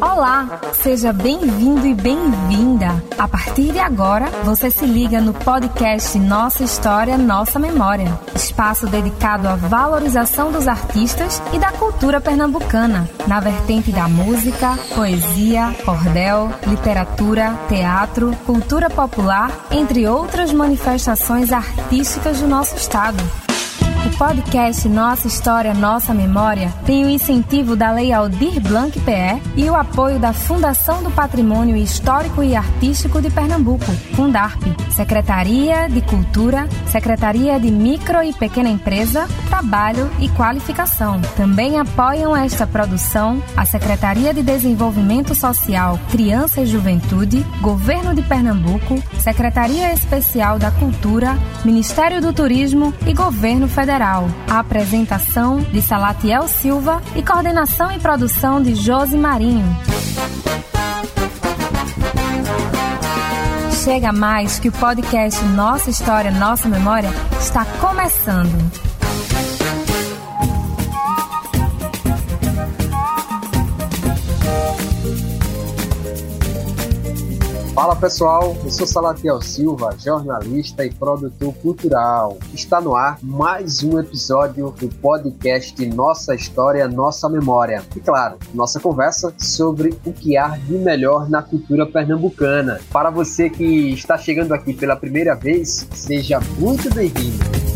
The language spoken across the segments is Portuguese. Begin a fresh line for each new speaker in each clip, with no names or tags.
Olá, seja bem-vindo e bem-vinda. A partir de agora, você se liga no podcast Nossa História, Nossa Memória, espaço dedicado à valorização dos artistas e da cultura pernambucana, na vertente da música, poesia, cordel, literatura, teatro, cultura popular, entre outras manifestações artísticas do nosso estado. Podcast Nossa História, Nossa Memória tem o incentivo da Lei Aldir Blanc PE e o apoio da Fundação do Patrimônio Histórico e Artístico de Pernambuco, Fundarp, Secretaria de Cultura, Secretaria de Micro e Pequena Empresa, Trabalho e Qualificação. Também apoiam esta produção a Secretaria de Desenvolvimento Social, Criança e Juventude, Governo de Pernambuco, Secretaria Especial da Cultura, Ministério do Turismo e Governo Federal. Federal. A apresentação de Salatiel Silva e coordenação e produção de Josi Marinho. Chega mais que o podcast Nossa História, Nossa Memória está começando.
Fala pessoal, eu sou Salatiel Silva, jornalista e produtor cultural. Está no ar mais um episódio do podcast Nossa História, Nossa Memória. E claro, nossa conversa sobre o que há de melhor na cultura pernambucana. Para você que está chegando aqui pela primeira vez, seja muito bem-vindo.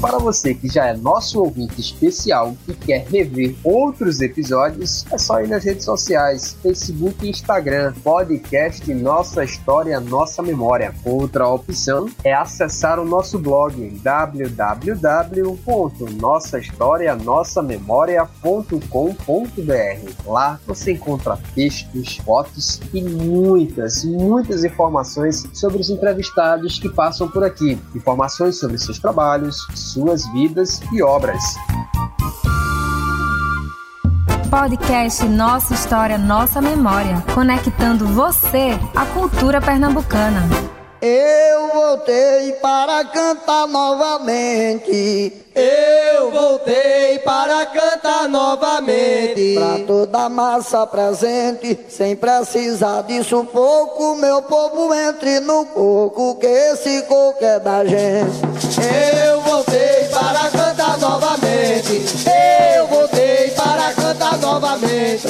Para você que já é nosso ouvinte especial e quer rever outros episódios, é só ir nas redes sociais, Facebook e Instagram, podcast Nossa História, Nossa Memória. Outra opção é acessar o nosso blog www.nossahistorianossamemoria.com.br. Lá você encontra textos, fotos e muitas, muitas informações sobre os entrevistados que passam por aqui. Informações sobre seus trabalhos, suas vidas e obras.
Podcast Nossa História, Nossa Memória, conectando você à cultura pernambucana.
Eu voltei para cantar novamente.
Eu voltei para cantar novamente.
Pra toda massa presente, sem precisar disso pouco, meu povo entre no coco, que esse coco é da gente.
Eu voltei para cantar novamente. Eu novamente.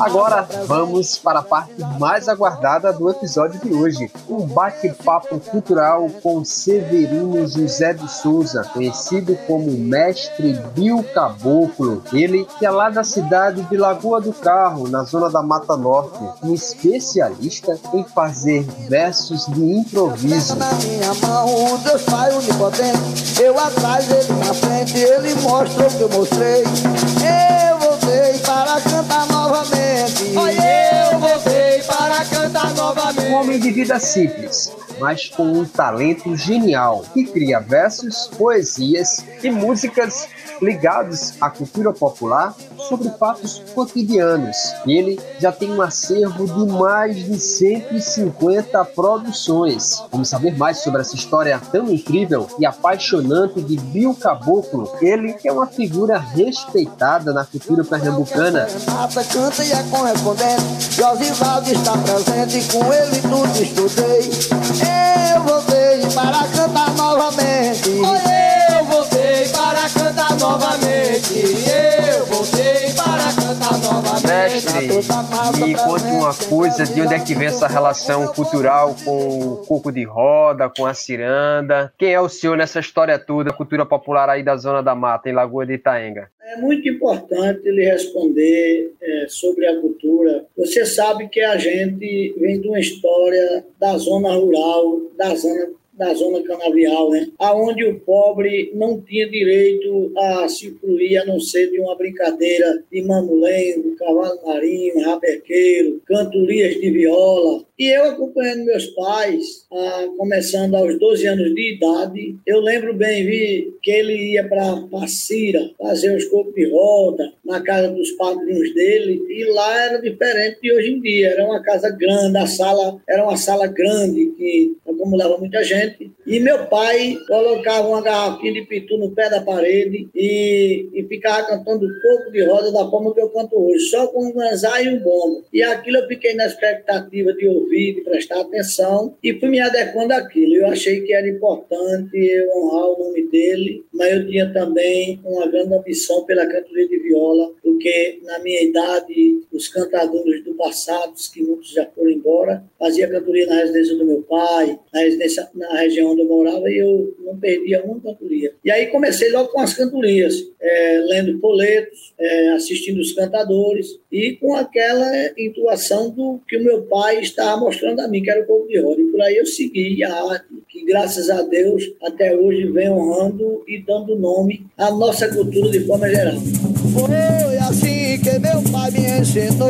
Agora vamos para a parte mais aguardada do episódio de hoje, um bate-papo cultural com Severino José de Souza, conhecido como Mestre Bill Caboclo. Ele que é lá da cidade de Lagoa do Carro, na zona da Mata Norte, um especialista em fazer versos de improviso.
Eu atrás, ele na frente, ele mostra o que eu mostrei. Eu voltei para cantar novamente.
Oi, eu voltei para cantar novamente.
Um homem de vida simples, mas com um talento genial, que cria versos, poesias e músicas ligados à cultura popular sobre fatos cotidianos. Ele já tem um acervo de mais de 150 produções. Vamos saber mais sobre essa história tão incrível e apaixonante de Bill Caboclo. Ele é uma figura respeitada na cultura pernambucana.
Renata canta e é correspondente. Josivaldo está presente, com ele tudo estudei. Eu voltei para cantar novamente.
Eu voltei para cantar novamente. Eu voltei.
Mestre, me conte uma coisa, de onde é que vem essa relação cultural com o coco de roda, com a ciranda? Quem é o senhor nessa história toda, cultura popular aí da Zona da Mata, em Lagoa de Itaenga?
É muito importante ele responder é, sobre a cultura. Você sabe que a gente vem de uma história da zona rural, da zona da zona canavial, né? Aonde o pobre não tinha direito a se fruir a não ser de uma brincadeira de mamulengo, cavalo marinho, rabequeiro, cantorias de viola. E eu acompanhando meus pais, ah, começando aos 12 anos de idade, eu lembro bem vi que ele ia para Passira fazer os copos de roda na casa dos padrinhos dele e lá era diferente de hoje em dia. Era uma casa grande, a sala era uma sala grande que acumulava muita gente. E E meu pai colocava uma garrafinha de pitu no pé da parede e, e ficava cantando pouco de roda da forma que eu canto hoje, só com um ganzar e um bombo. E aquilo eu fiquei na expectativa de ouvir, de prestar atenção e fui me adequando àquilo. Eu achei que era importante eu honrar o nome dele, mas eu tinha também uma grande ambição pela cantoria de viola, porque na minha idade, os cantadores do passado, que muitos já foram embora, fazia cantoria na residência do meu pai, na, residência, na região onde eu morava, e eu não perdia uma cantoria. E aí comecei logo com as cantorias, é, lendo boletos, é, assistindo os cantadores, e com aquela intuação do que o meu pai estava mostrando a mim, que era o povo de roda. E por aí eu segui a arte, que graças a Deus até hoje vem honrando e dando nome à nossa cultura de forma geral.
Foi assim que meu pai me ensinou.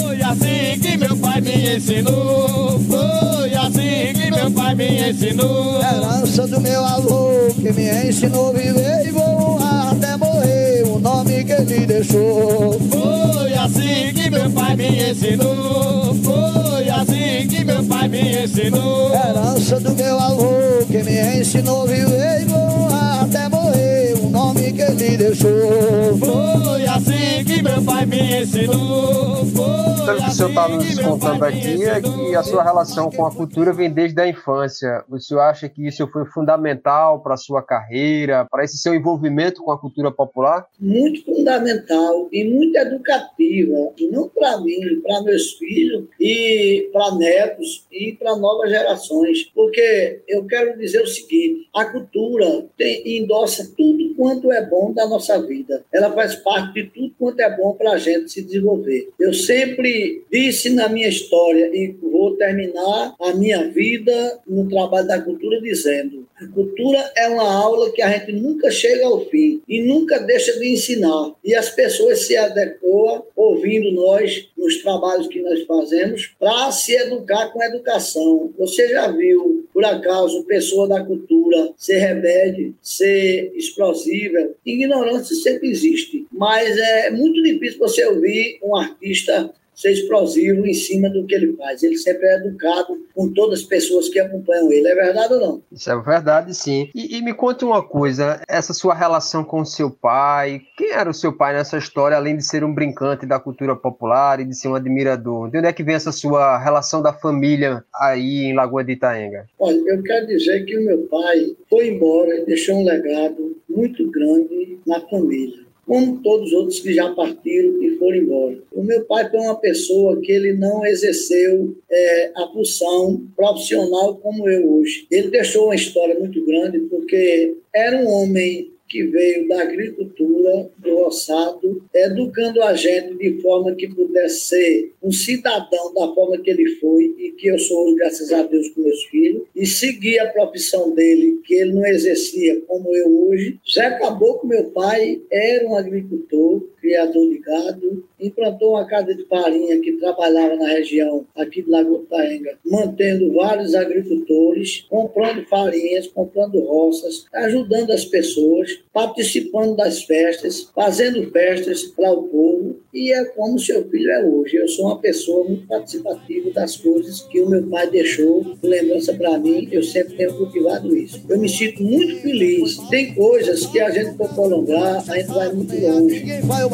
Foi assim que meu pai me ensinou. Foi assim que meu pai me ensinou.
Herança do meu avô que me ensinou a viver e vou até morrer. O nome que ele deixou.
Foi assim que meu pai me ensinou. Foi assim que meu pai me ensinou.
Herança do meu avô que me ensinou a viver e vou até morrer. O nome que ele deixou.
Foi assim que meu pai me ensinou.
Pelo que o senhor está nos contando aqui, é que a sua relação com a cultura vem desde a infância. O senhor acha que isso foi fundamental para a sua carreira, para esse seu envolvimento com a cultura popular?
muito fundamental e muito educativa, não para mim, para meus filhos e para netos e para novas gerações. Porque eu quero dizer o seguinte: a cultura tem, endossa tudo quanto é bom da nossa vida. Ela faz parte de tudo quanto é bom para a gente se desenvolver. Eu sempre disse na minha história e vou terminar a minha vida no trabalho da cultura dizendo: a cultura é uma aula que a gente nunca chega ao fim e nunca deixa de ensinar. E as pessoas se adequam ouvindo nós nos trabalhos que nós fazemos para se educar com educação. Você já viu, por acaso, pessoa da cultura ser rebelde, ser explosiva? Ignorância sempre existe, mas é muito difícil você ouvir um artista ser explosivo em cima do que ele faz. Ele sempre é educado com todas as pessoas que acompanham ele. É verdade ou não?
Isso é verdade, sim. E, e me conte uma coisa, essa sua relação com seu pai, quem era o seu pai nessa história, além de ser um brincante da cultura popular e de ser um admirador? De onde é que vem essa sua relação da família aí em Lagoa de Itaenga?
Olha, eu quero dizer que o meu pai foi embora e deixou um legado muito grande na família como todos os outros que já partiram e foram embora. O meu pai foi uma pessoa que ele não exerceu é, a função profissional como eu hoje. Ele deixou uma história muito grande porque era um homem que veio da agricultura, do roçado, educando a gente de forma que pudesse ser um cidadão da forma que ele foi e que eu sou graças a Deus, com meus filhos, e seguir a profissão dele, que ele não exercia como eu hoje. Zé Caboclo, meu pai, era um agricultor, criador de gado, implantou uma casa de farinha que trabalhava na região aqui de Lagoa Taenga, mantendo vários agricultores, comprando farinhas, comprando roças, ajudando as pessoas, participando das festas, fazendo festas para o povo, e é como seu filho é hoje. Eu sou uma pessoa muito participativa das coisas que o meu pai deixou, lembrança para mim, eu sempre tenho cultivado isso. Eu me sinto muito feliz. Tem coisas que a gente for prolongar, a gente vai muito longe.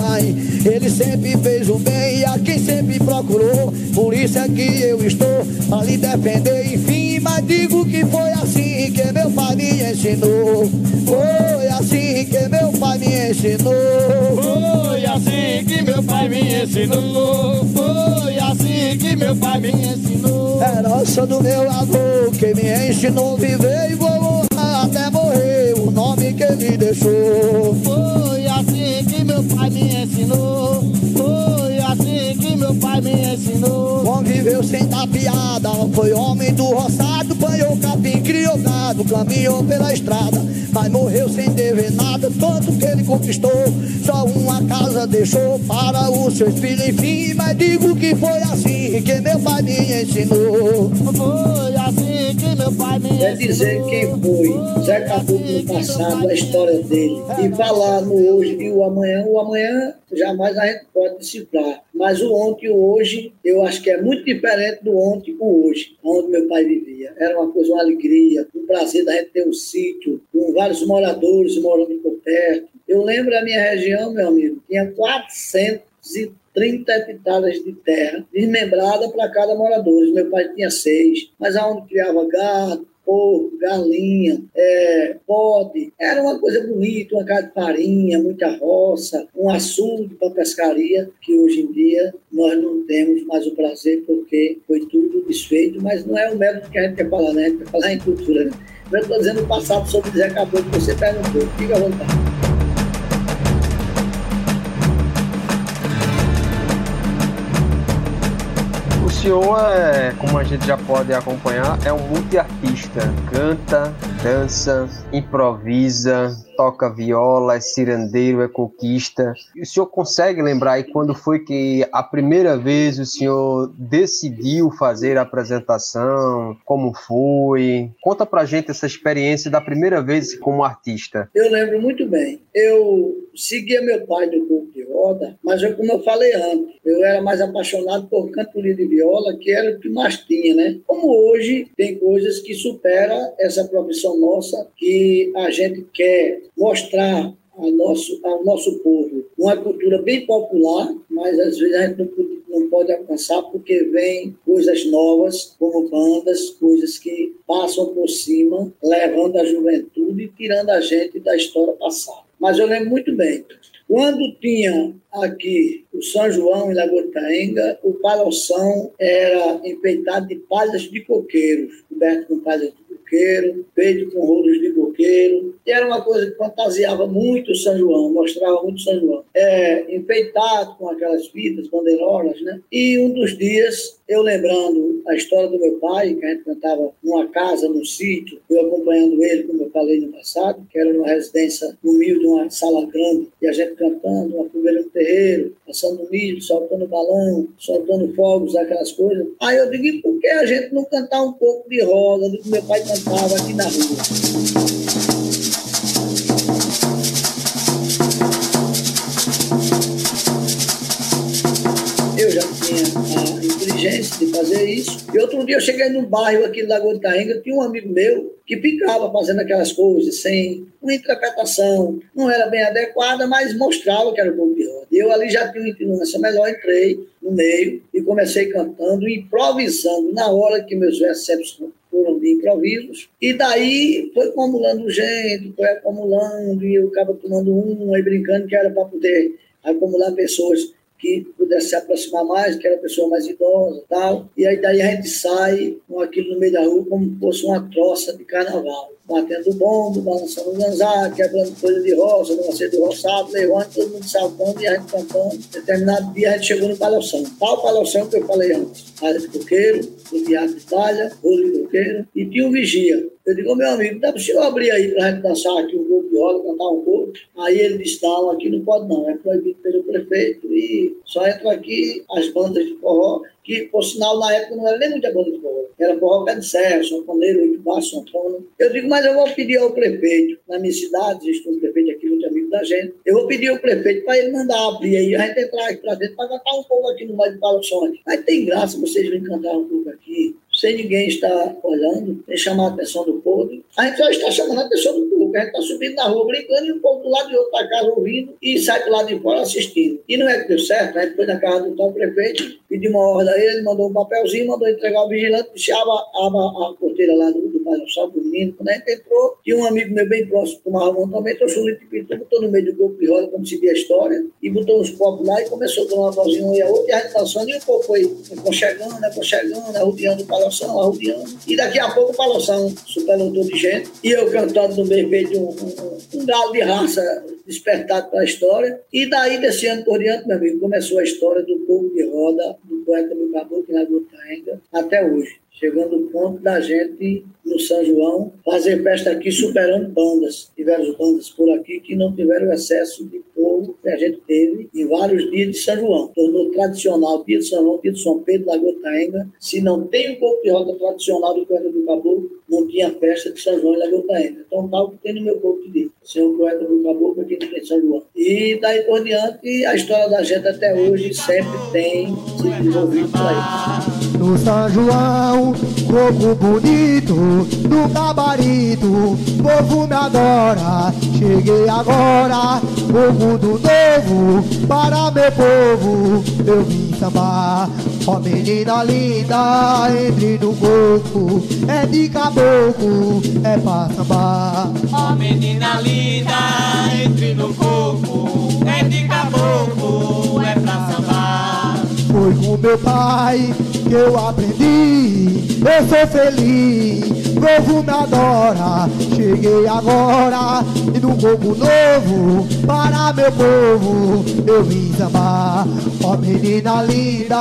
Mais, ele sempre fez o bem a quem sempre procurou. Por isso é que eu estou a lhe defender, enfim. Mas digo que foi assim que meu pai me ensinou. Foi assim que meu pai me ensinou.
Foi assim que meu pai me ensinou. Foi assim que meu pai me ensinou.
Herança do meu avô que me ensinou viver e vou honrar até morrer. O nome que ele deixou.
Foi assim que meu pai me ensinou. Foi assim que meu pai me ensinou.
Conviveu sem dar piada, foi homem do roçado, banhou capim, criou gado, caminhou pela estrada, mas morreu sem dever nada, tanto que ele conquistou, só uma casa deixou para os seus filhos, enfim, mas digo que foi assim que meu pai me ensinou.
Foi assim
É dizer quem foi Zé Caboclo no passado, a história dele. E falar no hoje e o amanhã. O amanhã jamais a gente pode decifrar. Mas o ontem e o hoje, eu acho que é muito diferente do ontem e o hoje, onde meu pai vivia. Era uma coisa, uma alegria, um prazer da gente ter um sítio, com vários moradores morando por perto. Eu lembro a minha região, meu amigo, tinha 430 hectares de terra desmembrada para cada morador. Meu pai tinha seis, mas aonde criava gado, porco, galinha, é. Era uma coisa bonita, uma casa de farinha, muita roça, um açude para pescaria, que hoje em dia nós não temos mais o prazer porque foi tudo desfeito, mas não é o método que a gente quer falar, né? A gente quer falar em cultura. Né? Eu estou dizendo o passado sobre Zé Caboclo, que você perguntou. Fica à vontade.
Senhor, é, como a gente já pode acompanhar, é um multiartista. Canta, dança, improvisa, toca viola, é cirandeiro, é coquista. O senhor consegue lembrar aí quando foi que a primeira vez o senhor decidiu fazer a apresentação? Como foi? Conta pra gente essa experiência da primeira vez como artista.
Eu lembro muito bem. Eu seguia meu pai no de roda, mas eu, como eu falei antes, eu era mais apaixonado por cantoria de viola, que era o que mais tinha, né? Como hoje tem coisas que superam essa profissão nossa, que a gente quer mostrar ao nosso, ao nosso povo uma cultura bem popular, mas às vezes a gente não, não pode alcançar porque vem coisas novas, como bandas, coisas que passam por cima, levando a juventude e tirando a gente da história passada. Mas eu lembro muito bem, quando tinha aqui o São João em Lagoa de Caenga, o paloção era enfeitado de palhas de coqueiros, coberto com palhas de coqueiro, feito com rolos de coqueiro, e era uma coisa que fantasiava muito o São João, mostrava muito o São João. É, enfeitado com aquelas fitas, bandeirolas, né? E um dos dias, eu lembrando a história do meu pai, que a gente cantava numa casa, num sítio, eu acompanhando ele, como eu falei no passado, que era numa residência humilde, uma sala grande, e a gente cantando, uma fogueira no terreiro, passando milho, soltando balão, soltando fogos, aquelas coisas. Aí eu digo, e por que a gente não cantar um pouco de roda do que meu pai cantava aqui na rua? Isso. E outro dia eu cheguei num bairro aqui em Lagoa de Carringa, tinha um amigo meu que ficava fazendo aquelas coisas sem uma interpretação, não era bem adequada, mas mostrava que era o de roda. Eu ali já tinha uma influência melhor, entrei no meio e comecei cantando, improvisando na hora que meus versos foram de improvisos, e daí foi acumulando gente, foi acumulando, e eu acaba tomando um, aí brincando que era para poder acumular pessoas que pudesse se aproximar mais, que era pessoa mais idosa tal. E aí daí a gente sai com aquilo no meio da rua como se fosse uma troça de carnaval. Batendo bombo, balançando ganzá, quebrando coisa de roça, você do roçado, levando, todo mundo saltando e a gente cantando. Determinado dia a gente chegou no palhação. Tal palhação que eu falei antes. Área de coqueiro, o teatro de palha, rolo de coqueiro, e tinha um vigia. Eu digo, meu amigo, dá para o abrir aí para a gente dançar aqui um pouco de roda, cantar um pouco? Aí ele disse, aqui não pode não, é proibido pelo prefeito e só entram aqui as bandas de forró, que, por sinal, na época não era nem muita banda de forró, era forró pé de serra, sanfoneiro, oito baixo, sanfona. Eu digo, mas eu vou pedir ao prefeito, na minha cidade, existe um prefeito aqui, muito amigo da gente, eu vou pedir ao prefeito para ele mandar abrir aí, a gente entrar aqui para dentro para cantar um pouco aqui no meio do Palações. Mas tem graça vocês virem cantar um pouco aqui, sem ninguém estar olhando, sem chamar a atenção do povo. A gente já está chamando a atenção do povo, a gente está subindo na rua brincando e o povo do lado de outro da casa ouvindo e sai do lado de fora assistindo. E não é que deu certo, a gente foi na casa do tal prefeito, pediu uma ordem a ele, mandou um papelzinho, mandou entregar ao vigilante, abra, abra a porteira lá do, do bairro Salvo Menino. Quando a gente entrou, tinha um amigo meu bem próximo, tomava um também, trouxe um litro de pintura, botou no meio do corpo de roda, como se a história, e botou uns copos lá e começou a tomar uma vozinha um e a outra, e a gente dançando, e o povo foi aconchegando, aconchegando, arrodeando o palação, arrodeando, e daqui a pouco o palação superlotou de gente, e eu cantando no meio de um, um, um galo de raça despertado pela história, e daí, desse ano por diante, meu amigo, começou a história do povo de roda, do poeta do Caboclo na Gutaenga, até hoje. Chegando o ponto da gente, no São João, fazer festa aqui superando bandas. Tiveram bandas por aqui que não tiveram excesso de povo que a gente teve em vários dias de São João. Tornou tradicional dia de São João, dia de São Pedro, Lagoa Taenga. Se não tem um pouco de roda tradicional do Coelho do Caboclo, não tinha festa de São João em Lagoa Taenga. Então, tal que tem no meu corpo de um poeta do Caboclo aqui no São João. E daí por diante, a história da gente até hoje sempre tem se desenvolvido por aí.
No São João, coco bonito, no gabarito, povo me adora. Cheguei agora, o mundo novo, para meu povo, eu vim sambar. Ó menina linda, entre no coco, é de caboclo, é pra sambar.
Ó menina linda, entre no coco, é de caboclo, é pra sambar.
Foi com meu pai que eu aprendi, eu sou feliz, povo me adora. Cheguei agora e no coco novo, para meu povo, eu vim sambar. Ó menina linda,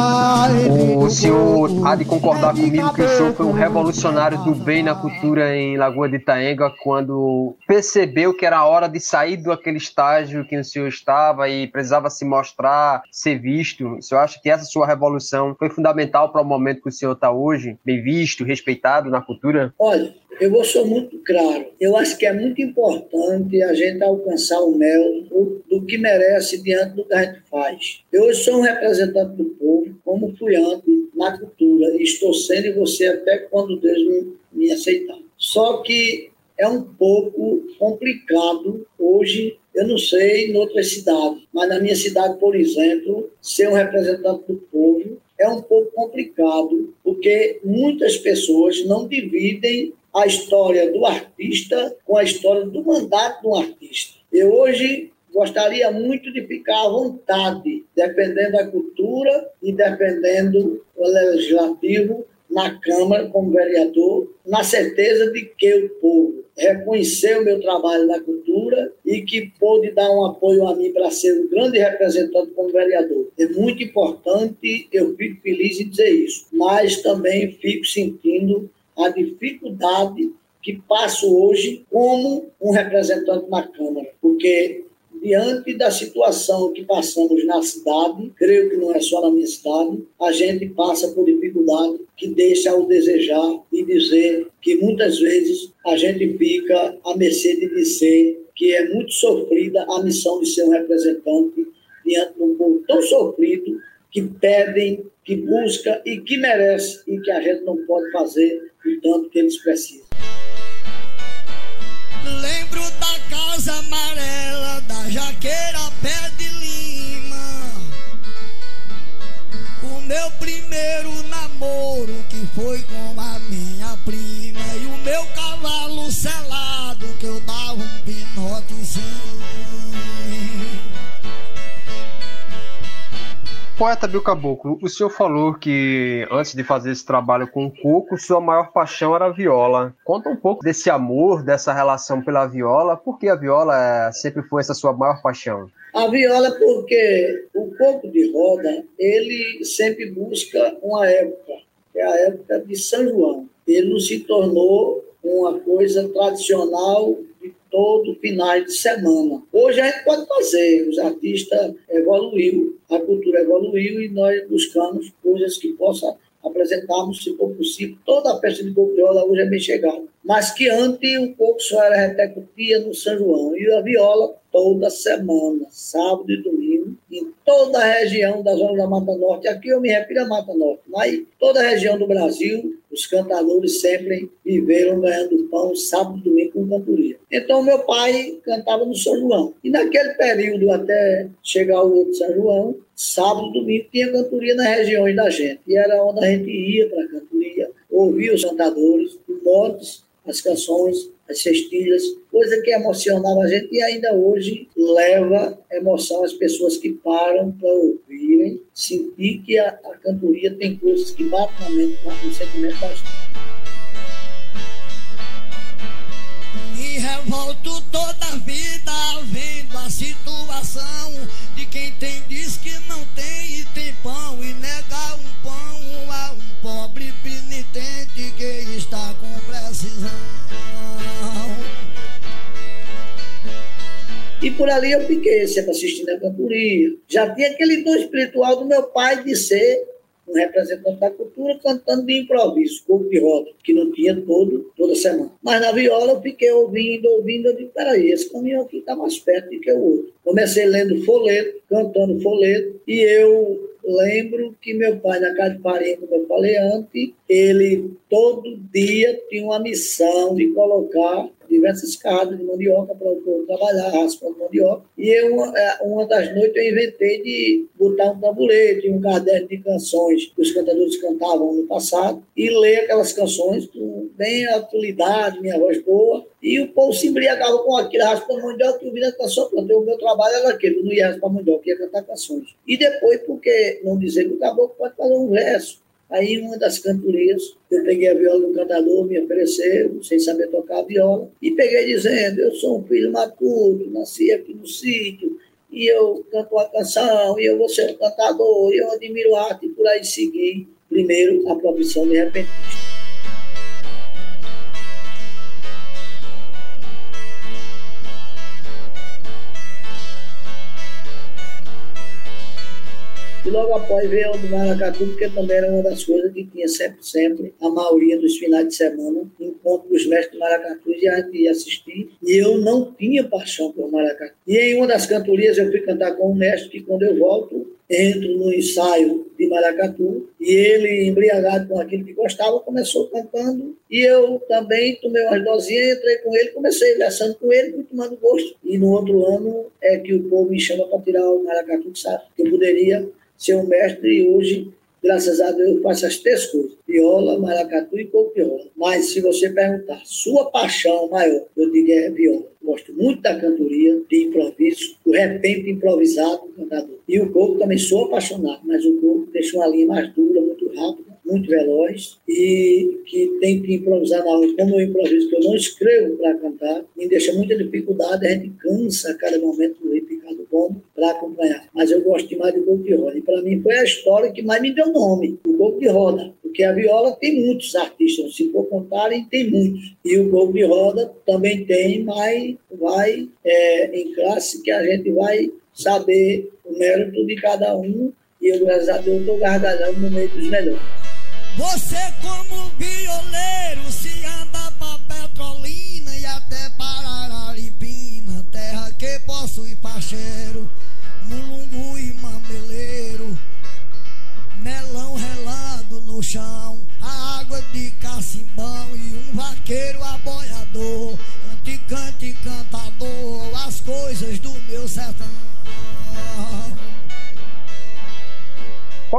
O senhor
coco,
há de concordar
é
comigo que o senhor foi um revolucionário do bem na cultura em Lagoa de Itaenga quando percebeu que era hora de sair daquele estágio que o senhor estava e precisava se mostrar, ser visto. O senhor acha que essa sua revolução foi fundamental para o momento que o senhor está hoje, bem visto, respeitado na cultura?
Olha, eu vou ser muito claro. Eu acho que é muito importante a gente alcançar o mel do, do que merece diante do que a gente faz. Eu hoje sou um representante do povo, como fui antes na cultura, e estou sendo e você até quando Deus me, me aceitar. Só que é um pouco complicado hoje, eu não sei em outras cidades, mas na minha cidade, por exemplo, ser um representante do povo é um pouco complicado, porque muitas pessoas não dividem a história do artista com a história do mandato do artista. Eu hoje gostaria muito de ficar à vontade, defendendo a cultura e defendendo o legislativo na Câmara como vereador, na certeza de que o povo reconheceu o meu trabalho na cultura e que pôde dar um apoio a mim para ser um grande representante como vereador. É muito importante, eu fico feliz em dizer isso, mas também fico sentindo a dificuldade que passo hoje como um representante na Câmara, porque diante da situação que passamos na cidade, creio que não é só na minha cidade, a gente passa por dificuldade que deixa o desejar e dizer que muitas vezes a gente fica à mercê de dizer que é muito sofrida a missão de ser um representante diante de um povo tão sofrido que pedem, que busca e que merece e que a gente não pode fazer o tanto que eles precisam.
Jaqueira pé de lima. O meu primeiro namoro que foi com a minha prima. E o meu cavalo selado que eu dava um pinotezinho.
Poeta Bill Caboclo, o senhor falou que antes de fazer esse trabalho com o coco, sua maior paixão era a viola. Conta um pouco desse amor, dessa relação pela viola. Por que a viola eh, sempre foi essa sua maior paixão?
A viola, porque o coco de roda, ele sempre busca uma época, que é a época de São João. Ele não se tornou uma coisa tradicional todo final de semana. Hoje a gente pode fazer, os artistas evoluiu, a cultura evoluiu e nós buscamos coisas que possam apresentarmos, se for possível. Toda a festa de roda hoje é bem chegada. Mas que antes o coco só era repercutia no São João e a viola toda semana, sábado e domingo, em toda a região da zona da Mata Norte. Aqui eu me refiro à Mata Norte, mas toda a região do Brasil, os cantadores sempre viveram ganhando pão sábado e domingo com cantoria. Então meu pai cantava no São João. E naquele período, até chegar o outro São João, sábado e domingo tinha cantoria nas regiões da gente. E era onde a gente ia para a cantoria, ouvia os cantadores, os motes, as canções, as cestilhas, coisa que emocionava a gente e ainda hoje leva emoção às pessoas que param para ouvirem, sentir que a, a cantoria tem coisas que batem na mente, no sentimento da gente.
Me revolto toda a vida vendo a situação de quem tem diz que não tem e tem pão e nega um pão a um pobre penitente.
E por ali eu fiquei, sempre assistindo a cantoria. Já tinha aquele dom espiritual do meu pai de ser um representante da cultura cantando de improviso, corpo de roda, que não tinha todo, toda semana. Mas na viola eu fiquei ouvindo, ouvindo, eu disse, peraí, esse caminho aqui está mais perto do que o outro. Comecei lendo folheto, cantando folheto, e eu lembro que meu pai, na casa de farinha, como eu falei antes, ele todo dia tinha uma missão de colocar diversas cargas de mandioca para o povo trabalhar, raspando mandioca. E eu, é, uma das noites eu inventei de botar um tamborete, um caderno de canções que os cantadores cantavam no passado e ler aquelas canções com bem atualidade, minha voz boa. E o povo se embriagava com aquilo, raspando mandioca e ouvindo a canção. Pronto, o meu trabalho era aquele, eu não ia raspar mandioca, ia cantar canções. E depois, porque não dizer que o caboclo pode fazer um verso, Aí, uma das cantorias, eu peguei a viola do cantador, me ofereceu, sem saber tocar a viola, e peguei dizendo: Eu sou um filho matuto, nasci aqui no sítio, e eu canto uma canção, e eu vou ser um cantador, e eu admiro a arte, e por aí seguir, primeiro, a profissão de repentista. Logo após veio o Maracatu, porque também era uma das coisas que tinha sempre, sempre, a maioria dos finais de semana, encontro dos mestres do Maracatu e a gente ia assistir. E eu não tinha paixão pelo Maracatu. E em uma das cantorias eu fui cantar com o mestre, que quando eu volto, entro no ensaio de Maracatu e ele, embriagado com aquilo que gostava, começou cantando e eu também tomei umas dosinhas, entrei com ele, comecei versando com ele, fui tomando gosto. E no outro ano é que o povo me chama para tirar o Maracatu, sabe que eu poderia ser um mestre e hoje, graças a Deus, eu faço as três coisas: viola, maracatu e copiola. Mas se você perguntar, sua paixão maior, eu digo é viola. Gosto muito da cantoria, de improviso, o repente improvisado do cantador. E o corpo também sou apaixonado, mas o corpo deixa uma linha mais dura, muito rápida, muito veloz e que tem que improvisar na hora. Como eu improviso, que eu não escrevo para cantar, me deixa muita dificuldade, a gente cansa a cada momento do repicar do bombo para acompanhar. Mas eu gosto demais do corpo de roda. E para mim foi a história que mais me deu nome, o corpo de roda. Porque a viola tem muitos artistas, se for contarem, tem muitos. E o corpo de roda também tem, mas vai é, em classe que a gente vai saber o mérito de cada um. E eu, graças a Deus, estou gargalhando no meio dos melhores.
Você como violeiro se anda pra Petrolina e até Parararipina, terra que possui pacheiro, mulungu e mameleiro, melão relando no chão, a água de cacimbão e um vaqueiro aboiador,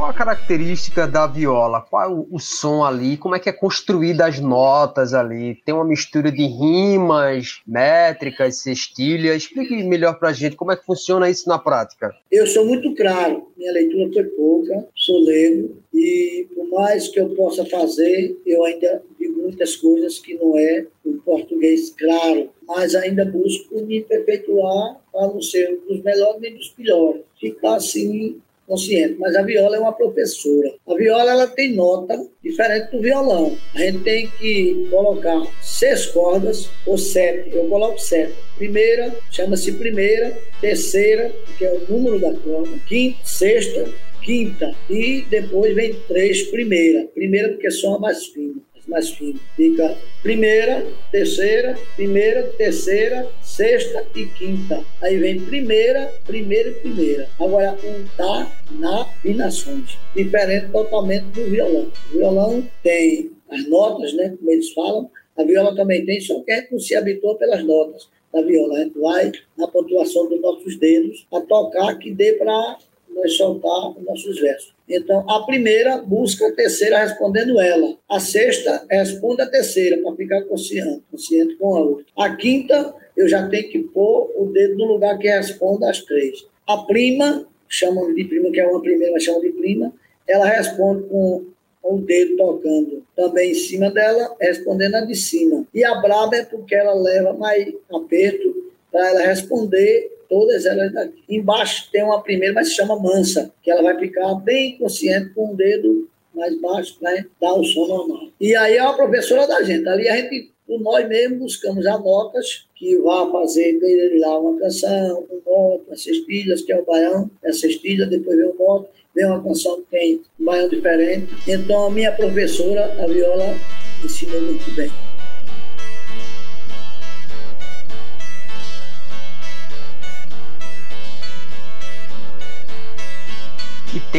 Qual a característica da viola? Qual é o, o, som ali? Como é que é construída as notas ali? Tem uma mistura de rimas, métricas, cestilhas. Explique melhor para a gente como é que funciona isso na prática.
Eu sou muito claro, minha leitura foi pouca, sou leigo e por mais que eu possa fazer, eu ainda digo muitas coisas que não é o português claro, mas ainda busco me perpetuar para não ser um dos melhores nem dos piores. Ficar assim consciente, mas a viola é uma professora. A viola ela tem nota diferente do violão. A gente tem que colocar seis cordas ou sete. Eu coloco sete. Primeira, chama-se primeira, terceira, que é o número da corda, quinta, sexta, quinta e depois vem três primeira. Primeira porque são a mais fina mais fino. Fica primeira, terceira, primeira, terceira, sexta e quinta. Aí vem primeira, primeira e primeira. Agora, um tá na afinações. Diferente totalmente do violão. O violão tem as notas, né? Como eles falam. A viola também tem, só que não se habituou pelas notas da viola. A gente vai na pontuação dos nossos dedos a tocar que dê para nós soltar os nossos versos. Então, a primeira busca a terceira respondendo ela. A sexta responde a terceira, para ficar consciente, consciente com a outra. A quinta, eu já tenho que pôr o dedo no lugar que responda as três. A prima, chamam de prima, que é uma primeira, chamam de prima, ela responde com o dedo tocando também em cima dela, respondendo a de cima. E a braba é porque ela leva mais aperto para ela responder todas elas daqui. Embaixo tem uma primeira, mas se chama mansa, que ela vai ficar bem consciente com o dedo mais baixo né, dar o som normal. E aí é uma professora da gente. Ali a gente nós mesmos buscamos as notas que vá fazer dele lá uma canção, um moto, as cestilhas, que é o baião, é cestilha, depois vem o moto, vem uma canção que tem um baião diferente. Então, a minha professora, a viola, ensinou muito bem.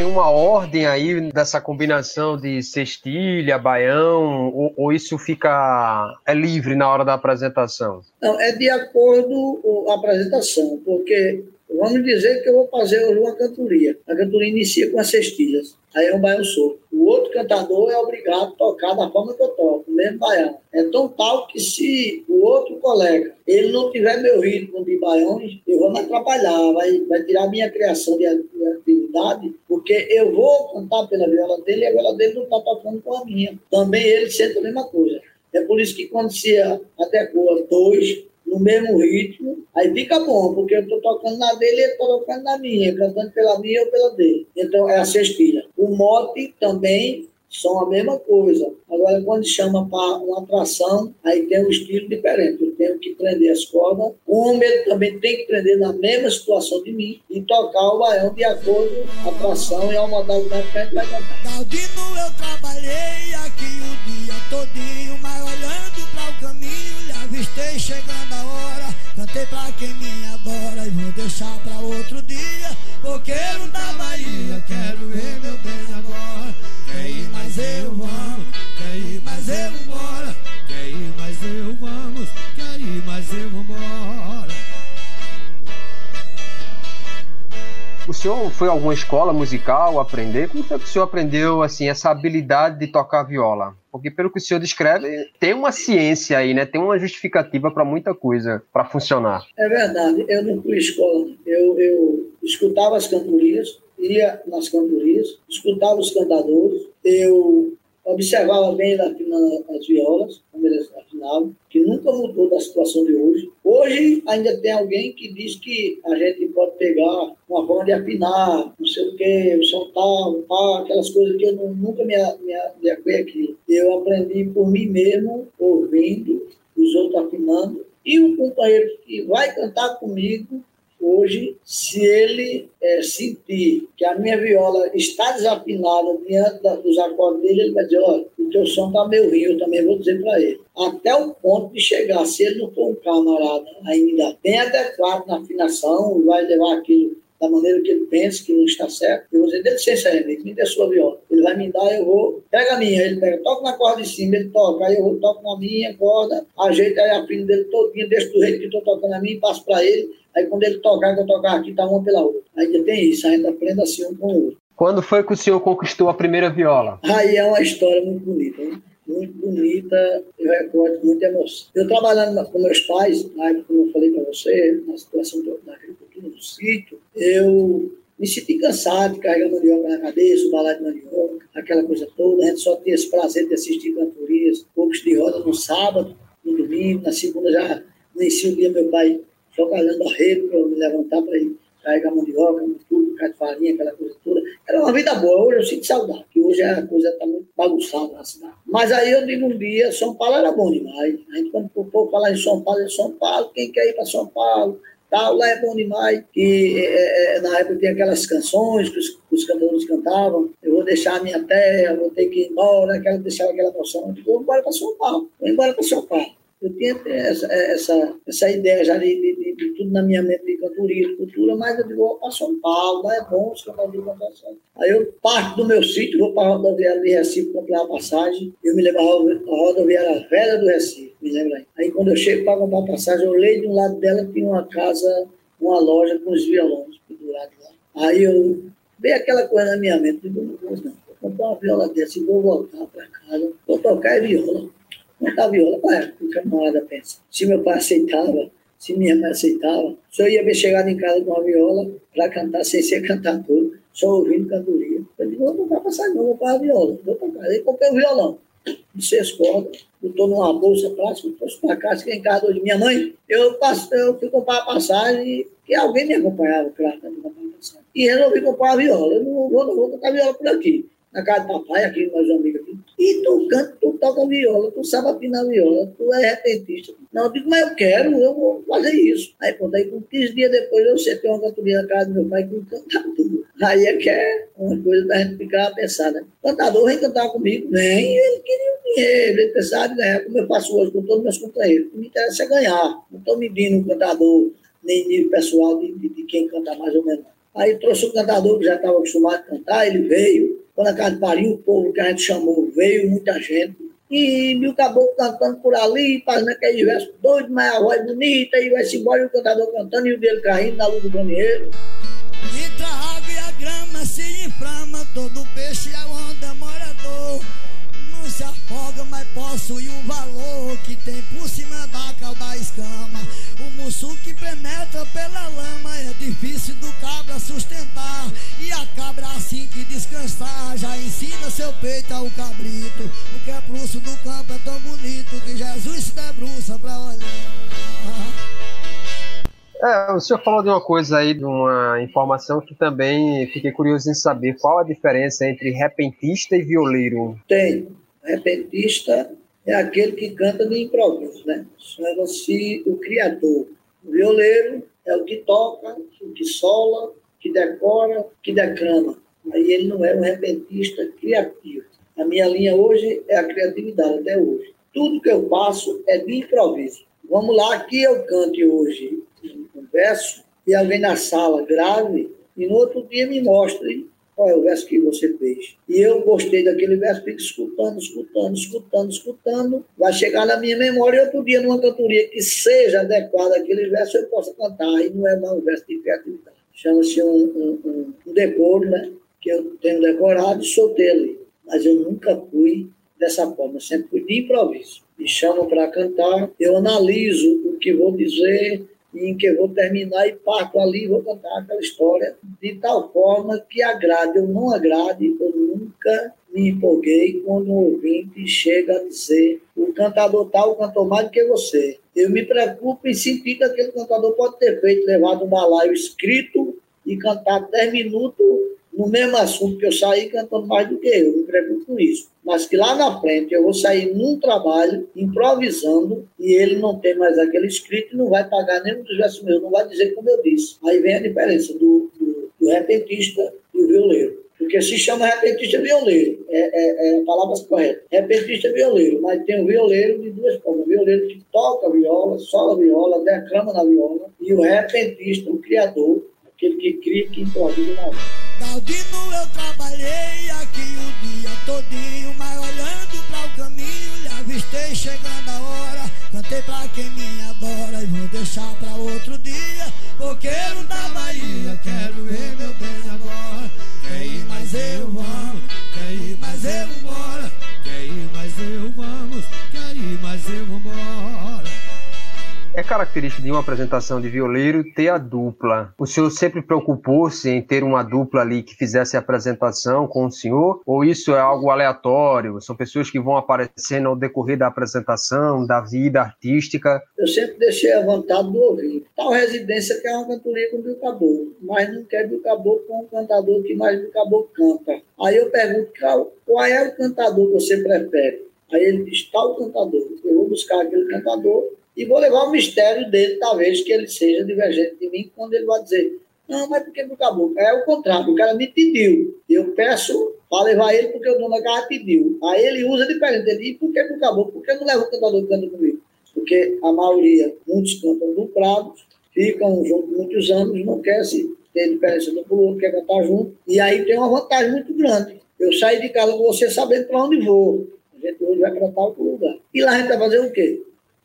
Tem uma ordem aí dessa combinação de cestilha, baião, ou, ou, isso fica é livre na hora da apresentação?
Não, é de acordo com a apresentação, porque vamos dizer que eu vou fazer hoje uma cantoria. A cantoria inicia com as cestilhas, aí é um baião solto. O outro cantador é obrigado a tocar da forma que eu toco, mesmo baião. É tão tal que se o outro colega ele não tiver meu ritmo de baiões, eu vou me atrapalhar, vai, vai tirar minha criação de, de atividade, porque eu vou cantar pela viola dele e a viola dele não está tocando com a minha. Também ele sente a mesma coisa. É por isso que quando se adequa dois no mesmo ritmo, aí fica bom, porque eu estou tocando na dele e ele está tocando na minha, cantando pela minha ou pela dele. Então é a cestilha. O mote também são a mesma coisa. Agora, quando chama para uma atração, aí tem um estilo diferente. Eu tenho que prender as cordas. O homem também tem que prender na mesma situação de mim e tocar o baião de acordo com a atração e a modalidade que a gente vai cantar.
Galdino, eu trabalhei aqui o dia todinho, mas olhando para o caminho, já avistei chegando a hora. Cantei para quem me adora e vou deixar para outro dia. Coqueiro da Bahia, quero ver meu bem agora. Quer ir, mas eu vamos. Quer ir, mas eu embora. Quer ir, mas eu vamos. Quer ir, mas eu vambora.
Senhor foi a alguma escola musical aprender? Como foi que o senhor aprendeu assim essa habilidade de tocar viola? Porque pelo que o senhor descreve, tem uma ciência aí, né? Tem uma justificativa para muita coisa para funcionar.
É verdade. Eu não fui escola. Eu, eu escutava as cantorias, ia nas cantorias, escutava os cantadores, eu observava bem afinando as violas, como eles afinavam, que nunca mudou da situação de hoje. Hoje ainda tem alguém que diz que a gente pode pegar uma forma de afinar, não sei o quê, o som tal, aquelas coisas que eu não, nunca me, me, me aqui. Eu aprendi por mim mesmo, ouvindo, os outros afinando, e o companheiro que vai cantar comigo hoje, se ele é, sentir que a minha viola está desafinada diante dos acordes dele, ele vai dizer, olha, o teu som está meio ruim, eu também vou dizer para ele. Até o ponto de chegar, se ele não for um camarada ainda bem adequado na afinação, vai levar aquilo da maneira que ele pensa, que não está certo, eu vou dizer, dê licença, Henrique, me dê sua viola. Ele vai me dar, eu vou, pega a minha, ele pega, toca na corda de cima, ele toca, aí eu toco na minha corda, ajeita aí a filha dele todinha, deixa do jeito que estou tocando a minha, passo para ele, aí quando ele tocar, que eu tocar aqui, tá uma pela outra. Ainda tem isso, ainda aprende assim um com o outro.
Quando foi que o senhor conquistou a primeira viola?
Aí é uma história muito bonita, hein? Muito bonita, eu recordo muita emoção. Eu trabalhando com meus pais, na época, como eu falei para você, na situação da agricultura do sítio, eu me senti cansado de carregar mandioca na cabeça, o balai de mandioca, aquela coisa toda. A gente só tinha esse prazer de assistir cantorias, poucos de roda no sábado, no domingo, na segunda já venci o dia meu pai trabalhando arredo para eu me levantar para ir carregar mandioca, tudo, bocado de farinha, aquela coisa toda. Era uma vida boa, hoje eu sinto saudade, que hoje a coisa está muito bagunçada na cidade. Mas aí eu digo um dia, São Paulo era bom demais. A gente, quando o povo falar em São Paulo, é São Paulo, quem quer ir para São Paulo? Tal, lá é bom demais. E é, é, na época tinha aquelas canções que os, os cantores cantavam. Eu vou deixar a minha terra, vou ter que ir embora, quero deixar aquela noção. Eu digo, vou embora para São Paulo, vou embora para São Paulo. Eu tinha essa, essa, essa ideia já de, de, de, tudo na minha mente de cultura, mas eu digo, vou para São Paulo, lá é bom os cantadores cantar Aí eu parto do meu sítio, vou para a rodoviária de Recife comprar a passagem, eu me levo a rodoviária velha do Recife, me lembra aí. Aí quando eu chego para comprar a passagem, eu olhei de um lado dela, tinha uma casa, uma loja com os violões pendurados lá. Aí eu veio aquela coisa na minha mente, digo, não não, vou comprar uma viola dessa e vou voltar para casa, vou tocar viola cantar viola. Ué, o camarada pensa. Se meu pai aceitava, se minha mãe aceitava, só ia ver chegado em casa com uma viola para cantar sem ser cantador, só ouvindo cantoria. Eu não vou passar não, vou para a viola, vou tocar. Aí comprei o violão, de seis cordas, botou numa bolsa plástica, trouxe para casa, fiquei em casa hoje. Minha mãe, eu, passo, eu fui comprar a passagem, que alguém me acompanhava, claro, para comprar a passagem. E resolvi comprar a viola. Eu não vou, não vou tocar viola por aqui, na casa do papai, aqui, meus amigos aqui. E tu canta, tu toca viola, tu sabe afinar viola, tu é repentista. Não, eu digo, mas eu quero, eu vou fazer isso. Aí, pronto, aí com 15 dias depois eu sentei uma cantoria na casa do meu pai que cantava tudo. Aí é que é uma coisa da gente ficar a pensar, né? O cantador vem cantar comigo, vem, ele queria o dinheiro, ele precisava ganhar, como eu faço hoje com todos os meus companheiros. O que me interessa é ganhar. Não estou medindo um cantador, nem nível pessoal de, de, de quem canta mais ou menos. Aí trouxe o cantador que já estava acostumado a cantar, ele veio, quando a casa pariu, o povo que a gente chamou veio, muita gente. E o caboclo cantando por ali, fazendo aquele verso doido, mas a voz bonita, e vai-se embora e o cantador cantando e o dele caindo na luz do banheiro.
Entra a água e a grama se inflama, todo peixe é onda morador. Não se afoga, mas possui o valor que tem por cima da cauda escama. O muçu que penetra pela lama é difícil do cabra sustentar. E a cabra assim que descansar já ensina seu peito ao cabrito. O que é prusso do campo é tão bonito que Jesus se debruça pra olhar.
É, o senhor falou de uma coisa aí, de uma informação que também fiquei curioso em saber. Qual a diferença entre repentista e violeiro?
Tem. Repentista é aquele que canta de improviso, né? Chama-se o criador. O violeiro é o que toca, o que sola, que decora, que declama. Aí ele não é um repentista criativo. A minha linha hoje é a criatividade, até hoje. Tudo que eu faço é de improviso. Vamos lá, que eu cante hoje um verso e alguém na sala grave e no outro dia me mostre qual é o verso que você fez. E eu gostei daquele verso, fico escutando, escutando, escutando, escutando. Vai chegar na minha memória e outro dia, numa cantoria que seja adequada àquele verso, eu possa cantar. E não é mais um verso de criatividade. Chama-se um, um, um, um decoro, né? Que eu tenho decorado e soltei ali. Mas eu nunca fui dessa forma, eu sempre fui de improviso. Me chamam para cantar, eu analiso o que vou dizer, em que eu vou terminar e parto ali e vou contar aquela história de tal forma que agrade ou não agrade, eu nunca me empolguei quando um ouvinte chega a dizer o cantador tal cantou mais do que você. Eu me preocupo em sentir que aquele cantador pode ter feito, levado um balaio escrito e cantar 10 minutos no mesmo assunto que eu saí cantando mais do que eu, me preocupo com isso. Mas que lá na frente eu vou sair num trabalho, improvisando, e ele não tem mais aquele escrito e não vai pagar nenhum dos versos meus, não vai dizer como eu disse. Aí vem a diferença do, do, do repentista e o violeiro. Porque se chama repentista violeiro, é, é, é a palavra correta. Repentista violeiro, mas tem o violeiro de duas formas. O violeiro que toca viola, sola viola, declama na viola, e o repentista, o criador, aquele que cria, que improvisa na voz.
Galdino, eu trabalhei aqui o dia todinho, mas olhando para o caminho, lhe avistei chegando a hora. Cantei pra quem me adora e vou deixar pra outro dia.
É característica de uma apresentação de violeiro ter a dupla. O senhor sempre preocupou-se em ter uma dupla ali que fizesse a apresentação com o senhor? Ou isso é algo aleatório? São pessoas que vão aparecendo ao decorrer da apresentação, da vida artística?
Eu sempre deixei a vontade do ouvinte. Tal residência quer uma cantoria com Bill Caboclo, mas não quer Bill Caboclo com um cantador que mais Bill Caboclo canta. Aí eu pergunto, qual é o cantador que você prefere? Aí ele diz, tal cantador. Eu vou buscar aquele cantador e vou levar o mistério dele, talvez que ele seja divergente de mim, quando ele vai dizer, não, mas por que do caboclo? É o contrário, o cara me pediu. Eu peço para levar ele porque o dono da casa pediu. Aí ele usa diferente. Ele diz, por que do caboclo? Por que não leva o cantador que comigo? Porque a maioria, muitos cantam duplados, ficam juntos muitos anos, não quer se ter diferença do pro outro, quer cantar junto. E aí tem uma vantagem muito grande. Eu saio de casa com você sabendo para onde vou. A gente hoje vai para tal lugar. E lá a gente vai fazer o quê?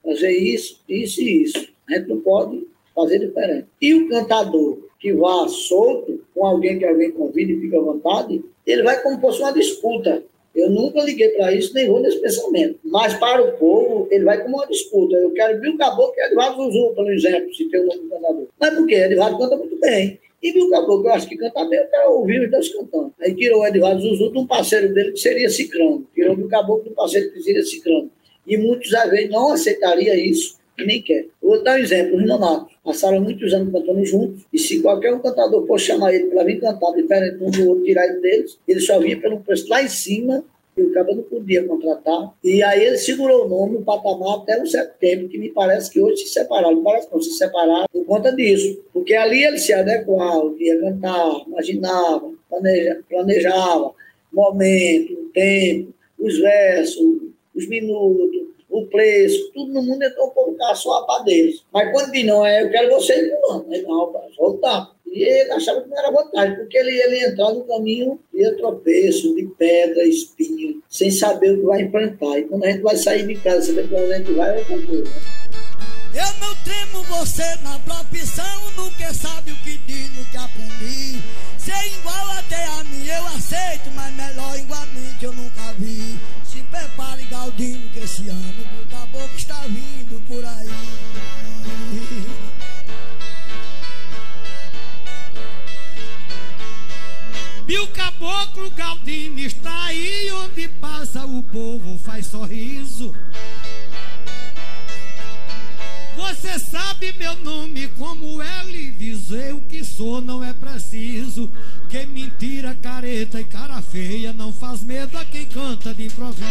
Fazer isso, isso e isso. A gente não pode fazer diferente. E o cantador que vá solto, com alguém que alguém convida e fica à vontade, ele vai como se fosse uma disputa. Eu nunca liguei para isso, nem vou nesse pensamento. Mas para o povo, ele vai como uma disputa. Eu quero Bill Caboclo e Eduardo Zuzu, por exemplo, se tem o nome do cantador. Mas por quê? Eduardo canta muito bem. E Bill Caboclo, eu acho que canta bem, eu quero ouvir os dois cantando. Aí tirou o Eduardo Zuzu de um parceiro dele que seria Cicrano. Tirou o Bill Caboclo um parceiro que seria Cicrano. E muitos, às vezes, não aceitariam isso e nem quer. Vou dar um exemplo, os Nonatos. Passaram muitos anos cantando juntos, e se qualquer um cantador for chamar ele para vir cantar diferente um do outro, tirar ele deles, ele só vinha pelo preço lá em cima e o cara não podia contratar. E aí ele segurou o nome no patamar até um certo tempo, que me parece que hoje se separaram. Parece que não se separaram por conta disso. Porque ali ele se adequava, ia cantar, imaginava, planeja, planejava, momento, tempo, os versos, os minutos, o preço, tudo no mundo então colocar só a padeiros. Mas quando diz não, é, eu quero você no ano, aí não, voltar. E ele achava que não era vantagem, porque ele, ele entrar no caminho de tropeço, de pedra, espinho, sem saber o que vai enfrentar. E quando a gente vai sair de casa, saber quando a gente vai, é outra coisa.
Eu não tremo você na profissão, nunca sabe o que diz, no que aprendi. Ser igual até a mim eu aceito, mas melhor igualmente eu nunca vi. Galdino, que esse ano o caboclo está vindo por aí.
E o caboclo Galdino está aí onde passa o povo faz sorriso. Você sabe meu nome, como ele dizer o que sou não é preciso. Que mentira, careta e cara feia não faz medo a quem canta de improviso.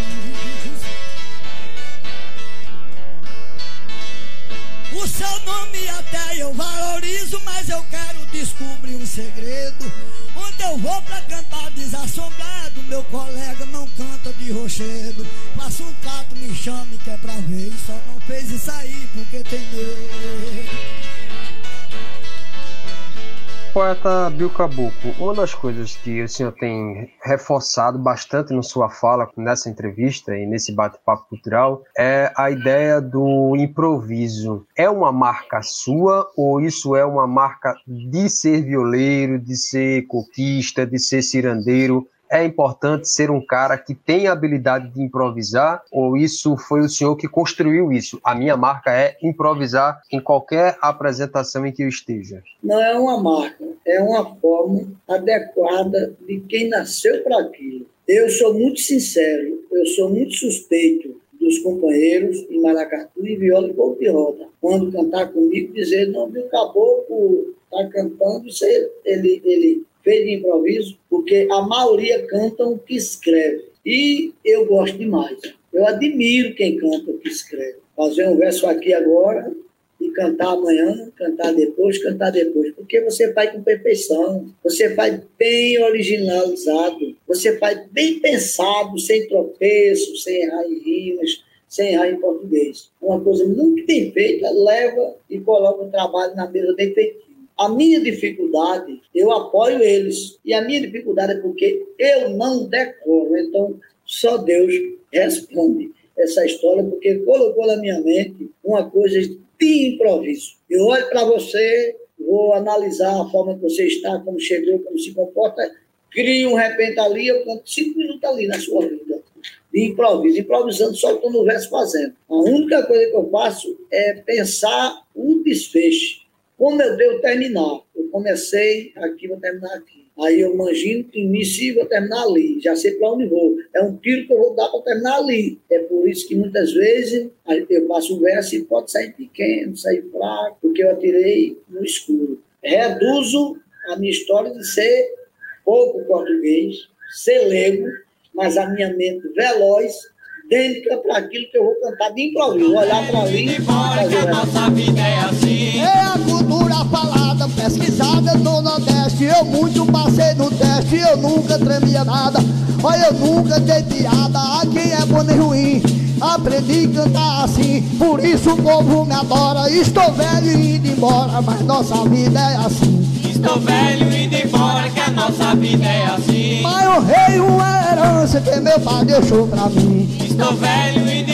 O seu nome até eu valorizo, mas eu quero descobrir um segredo. Onde eu vou pra cantar desassombrado, meu colega não canta de rochedo. Faça um trato, me chame que é pra ver. Só não fez isso aí porque tem medo
poeta Bill Caboclo, uma das coisas que o senhor tem reforçado bastante na sua fala nessa entrevista e nesse bate-papo cultural é a ideia do improviso. É uma marca sua ou isso é uma marca de ser violeiro, de ser coquista, de ser cirandeiro? É importante ser um cara que tem a habilidade de improvisar ou isso foi o senhor que construiu isso? A minha marca é improvisar em qualquer apresentação em que eu esteja.
Não é uma marca, é uma forma adequada de quem nasceu para aquilo. Eu sou muito sincero, eu sou muito suspeito dos companheiros em maracatu e viola e golpe de. Quando cantar comigo, dizer, não, viu, caboclo está cantando, ele, ele fez de improviso, porque a maioria canta o que escreve. E eu gosto demais. Eu admiro quem canta o que escreve. Fazer um verso aqui agora e cantar amanhã, cantar depois, cantar depois. Porque você faz com perfeição, você faz bem originalizado, você faz bem pensado, sem tropeço, sem errar em rimas, sem errar em português. Uma coisa muito bem feita, leva e coloca o trabalho na mesa bem feitinho. A minha dificuldade, eu apoio eles. E a minha dificuldade é porque eu não decoro. Então, só Deus responde essa história, porque colocou na minha mente uma coisa de improviso. Eu olho para você, vou analisar a forma que você está, como chegou, como se comporta, crio um repente ali, eu canto cinco minutos ali na sua vida. De improviso, improvisando só quando o verso fazendo. A única coisa que eu faço é pensar um desfecho. Como eu devo terminar? Eu comecei aqui, vou terminar aqui. Aí eu imagino que inicio vou terminar ali. Já sei para onde vou. É um tiro que eu vou dar para terminar ali. É por isso que muitas vezes eu faço o verso e pode sair pequeno, sair fraco, porque eu atirei no escuro. Reduzo a minha história de ser pouco português, ser leigo, mas a minha mente veloz idêntica para aquilo que eu vou cantar de improviso. Olhar para ali e fazer.
A nossa vida é assim.
É a cultura falada, pesquisada no Nordeste. Eu muito passei no teste, eu nunca tremia nada. Olha, eu nunca dei piada a quem é bom nem ruim. Aprendi a cantar assim, por isso o povo me adora. Estou velho e indo embora, mas nossa vida é assim.
Estou velho e de embora que a nossa vida é assim.
Mas eu rei uma herança que meu pai deixou pra mim.
Estou velho e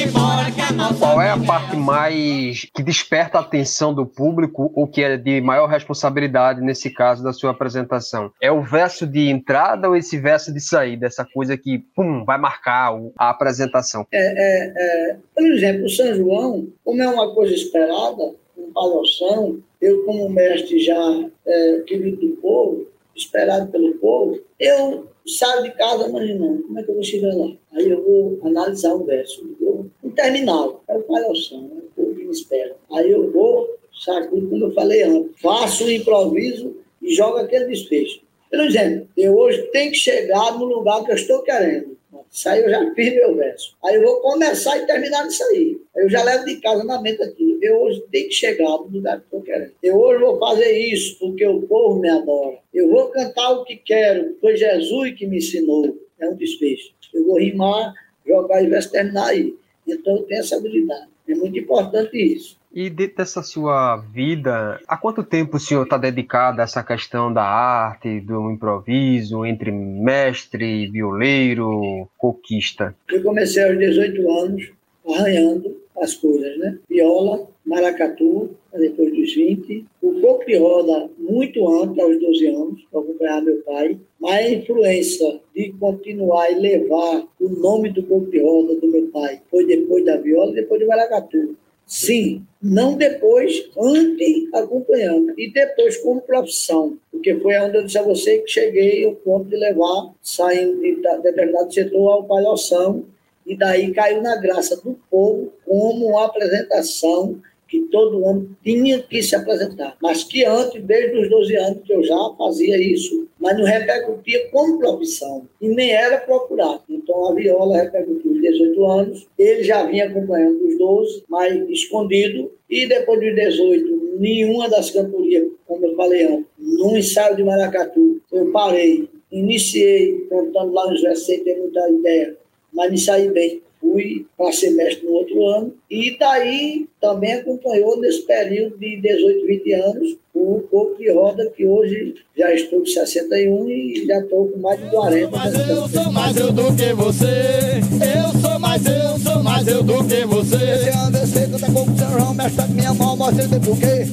que a nossa
Qual é a parte mais que desperta a atenção do público ou que é de maior responsabilidade nesse caso da sua apresentação? É o verso de entrada ou esse verso de saída? Essa coisa que, pum, vai marcar a apresentação?
É, é, é, por exemplo, o São João, como é uma coisa esperada, um palhoção, eu como mestre já é, querido do povo, esperado pelo povo, eu saio de casa imaginando como é que eu vou chegar lá. Aí eu vou analisar o verso, vou, um terminal, é o palhoção, é o povo que me espera. Aí eu vou, saco, como eu falei antes, faço o improviso e jogo aquele desfecho. Estou dizendo, eu hoje tenho que chegar no lugar que eu estou querendo. Isso aí eu já fiz meu verso. Aí eu vou começar e terminar nisso aí. Eu já levo de casa na mente aqui. Eu hoje tenho que chegar no lugar que eu quero. Eu hoje vou fazer isso porque o povo me adora. Eu vou cantar o que quero, foi Jesus que me ensinou. É um desfecho. Eu vou rimar, jogar e verso terminar aí. Então eu tenho essa habilidade. É muito importante isso.
E dentro dessa sua vida, há quanto tempo o senhor está dedicado a essa questão da arte, do improviso, entre mestre, violeiro, coquista?
Eu comecei aos 18 anos, arranhando as coisas, né? Viola, maracatu, depois dos 20. O roda, muito antes, aos 12 anos, para acompanhar meu pai. Mas a influência de continuar e levar o nome do roda do meu pai foi depois da viola e depois do maracatu. Sim, não depois, antes acompanhando, e depois como profissão, porque foi onde eu disse a você que cheguei ao ponto de levar, saindo de determinado setor ao palhoção, e daí caiu na graça do povo como uma apresentação que todo ano tinha que se apresentar, mas que antes, desde os 12 anos, que eu já fazia isso, mas não repercutia como profissão, e nem era procurado. Então a viola repercutiu os 18 anos, ele já vinha acompanhando os 12, mas escondido, e depois dos 18, nenhuma das cantorias, como eu falei antes, no ensaio de Maracatu, eu parei, iniciei cantando lá no versos sem ter muita ideia, mas me saí bem fui para semestre no outro ano, e daí também acompanhou nesse período de 18, 20 anos o Corpo de Roda, que hoje já estou com 61 e já estou com mais de 40.
Mas eu sou mais eu do que você, eu sou mais eu, sou mais eu do que você.
Esse ano eu sei que com o mexe minha mão, mostra por quê.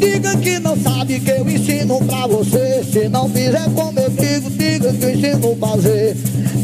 Diga que não sabe que eu ensino pra você. Se não fizer como eu digo, diga que eu ensino fazer.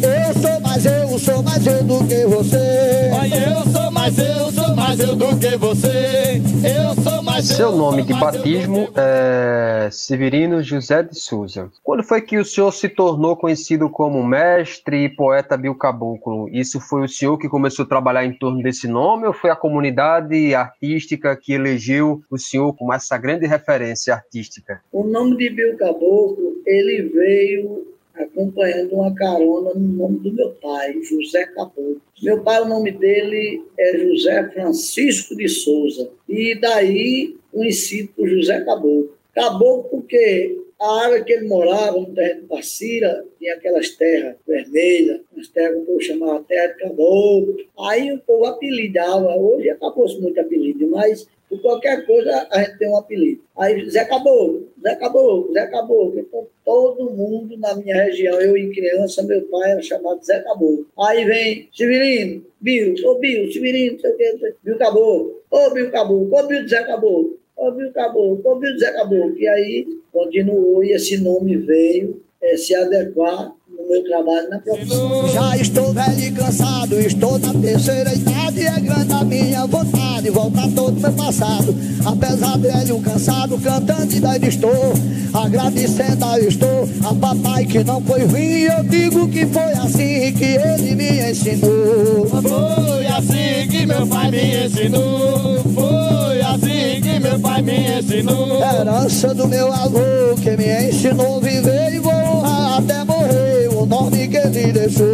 Eu sou mais eu, sou mais eu do que você.
Olha, eu sou mais eu, sou mais eu do que você. Eu sou
Seu
eu,
nome de batismo é Severino José de Souza. Quando foi que o senhor se tornou conhecido como mestre e poeta Bill Caboclo? Isso foi o senhor que começou a trabalhar em torno desse nome ou foi a comunidade artística que elegeu o senhor como essa grande referência artística?
O nome de Bill Caboclo, ele veio acompanhando uma carona no nome do meu pai, José Caboclo. Meu pai, o nome dele é José Francisco de Souza. E daí conhecido por José Caboclo. Caboclo porque a área que ele morava, no terreno de Passira, tinha aquelas terras vermelhas, as terras que o povo chamava terra de caboclo. Aí o povo apelidava, hoje acabou-se muito apelido, mas por qualquer coisa a gente tem um apelido. Aí Zé Caboclo, Zé Caboclo, Zé Caboclo. Então todo mundo na minha região, eu em criança, meu pai era chamado Zé Caboclo. Aí vem Severino, Bill, ô Bill, Severino, não sei o que, Bill Caboclo, ô Bill Caboclo, ô Bill Zé Caboclo. Ô Bill Caboclo, ô Bill Zé Caboclo. E aí continuou e esse nome veio eh, se adequar no meu trabalho na profissão.
Já estou velho e cansado, estou na terceira idade. É grande a minha vontade, voltar todo meu passado. Apesar velho cansado, cantando e daí estou. Agradecendo a estou a papai que não foi ruim. Eu digo que foi assim que ele me ensinou.
Foi assim que meu pai me ensinou. Foi assim que meu pai me ensinou.
Herança do meu avô que me ensinou a viver e vou honrar até morrer o nome que ele deixou.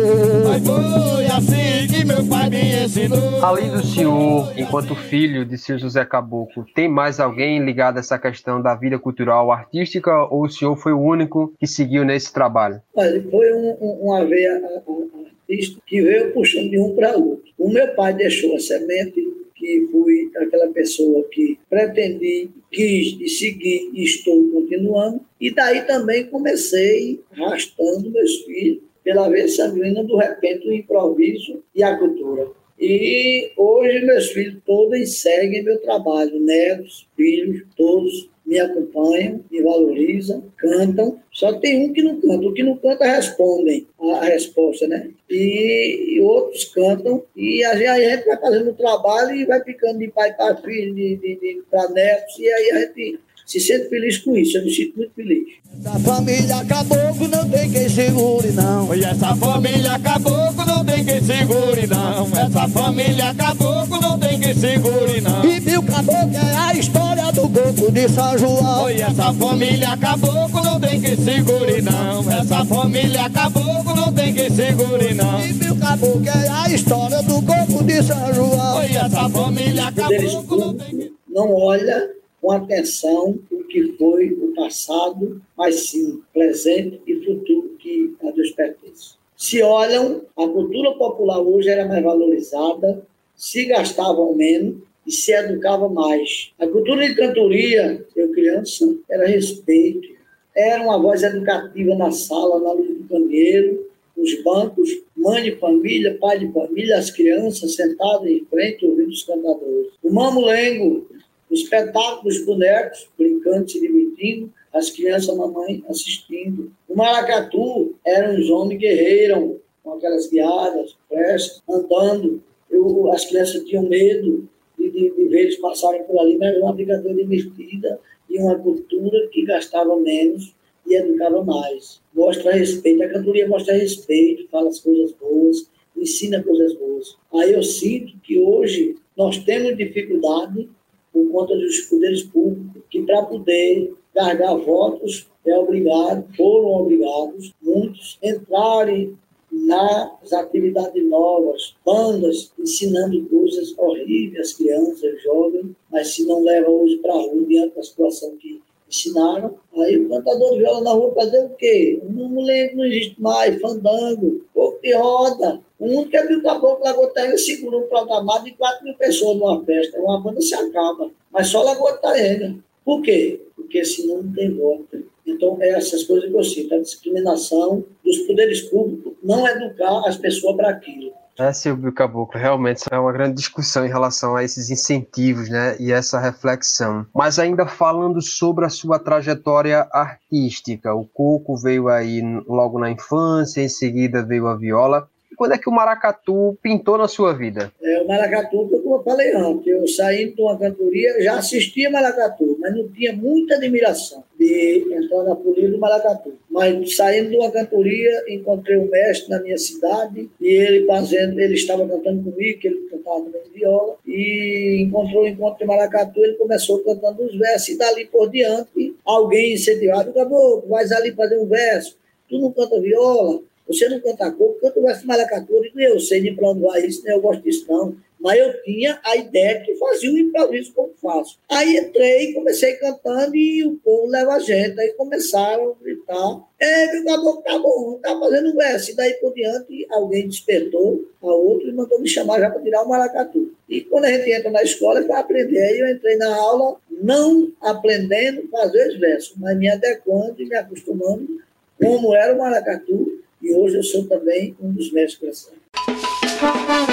Mas foi assim que meu pai me ensinou.
Além do senhor, enquanto filho de seu José Caboclo, tem mais alguém ligado a essa questão da vida cultural artística ou o senhor foi o único que seguiu nesse trabalho?
Olha, foi um, um, uma veia artista que veio puxando de um para outro. O meu pai deixou a semente, que fui aquela pessoa que pretendi, quis e segui e estou continuando. E daí também comecei arrastando meus filhos pela veia sanguínea do repente, o improviso e a cultura. E hoje meus filhos todos seguem meu trabalho, netos, filhos, todos me acompanham, me valorizam, cantam. Só tem um que não canta. O que não canta respondem a, a resposta, né? E, e outros cantam. E a a gente vai fazendo o trabalho e vai ficando de pai para filho, de, de, de para netos. E aí a gente se sente feliz com isso. Eu me sinto muito feliz.
Da família caboclo não tem quem segure, não.
E essa família caboclo não tem quem segure, não. Essa família caboclo não tem quem segure, não.
E Bill Caboclo é a história do do corpo de São João.
Oi, essa família acabou, não tem que segurar não. Essa família acabou, não tem que segurar não.
E meu caboclo é a história do corpo de São João.
Oi, essa família acabou, não tem que
públicos não olha com atenção o que foi o passado, mas sim presente e futuro que a Deus pertence. Se olham, a cultura popular hoje era mais valorizada, se gastavam menos e se educava mais. A cultura de cantoria, eu criança, era respeito, era uma voz educativa na sala, na luz do candeeiro, nos bancos, mãe de família, pai de família, as crianças sentadas em frente ouvindo os cantadores. O mamulengo, o espetáculo dos bonecos, brincando, se divertindo, as crianças, a mamãe assistindo. O maracatu eram os homens guerreiros, com aquelas guiadas, flechas, andando. Eu, as crianças tinham medo de, de, de ver eles passarem por ali, mas era uma brincadeira divertida e uma cultura que gastava menos e educava mais. Mostra respeito, a cantoria mostra respeito, fala as coisas boas, ensina coisas boas. Aí eu sinto que hoje nós temos dificuldade por conta dos poderes públicos, que para poder carregar votos é obrigado, foram obrigados, muitos, entrarem nas atividades novas, bandas ensinando coisas horríveis às crianças, jovens, mas se não leva hoje para a rua diante da situação que ensinaram, aí o cantador de viola na rua fazer o quê? Não lembro, não existe mais, fandango, pouco de roda. O mundo que abriu o caboclo Lagoa segura um programado de 4 mil pessoas numa festa, uma banda se acaba, mas só Lagoa Taenga. Por quê? Porque senão não tem volta. Então, é essas coisas que eu sinto, a discriminação dos poderes públicos, não educar as pessoas para aquilo.
É, Silvio Caboclo, realmente é uma grande discussão em relação a esses incentivos, né, e essa reflexão. Mas ainda falando sobre a sua trajetória artística, o coco veio aí logo na infância, em seguida veio a viola. Quando é que o maracatu pintou na sua vida?
É, o maracatu, como eu falei antes, eu saindo de uma cantoria, já assistia maracatu, mas não tinha muita admiração de entrar na folia do maracatu. Mas saindo de uma cantoria, encontrei um mestre na minha cidade e ele fazendo, ele estava cantando comigo, que ele cantava também viola, e encontrou o encontro de maracatu, ele começou cantando os versos e dali por diante alguém incentivado, acabou, vai ali fazer um verso, tu não canta viola, você não canta coco, canta o verso maracatu. Eu digo, eu sei de vai isso, nem eu gosto disso, não. Mas eu tinha a ideia que fazia o improviso como faço. Aí entrei, comecei cantando e o povo leva a gente. Aí começaram a gritar: É, o caboclo tá bom, tá fazendo verso. E daí por diante, alguém despertou a outro e mandou me chamar já para tirar o maracatu. E quando a gente entra na escola, é para aprender. Aí eu entrei na aula, não aprendendo a fazer os versos, mas me adequando e me acostumando como era o maracatu e hoje eu sou também um dos mestres
diversão.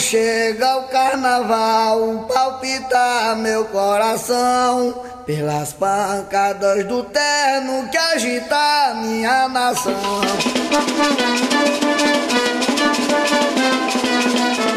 Chega o carnaval, palpita meu coração. Pelas pancadas do terno que agita minha nação.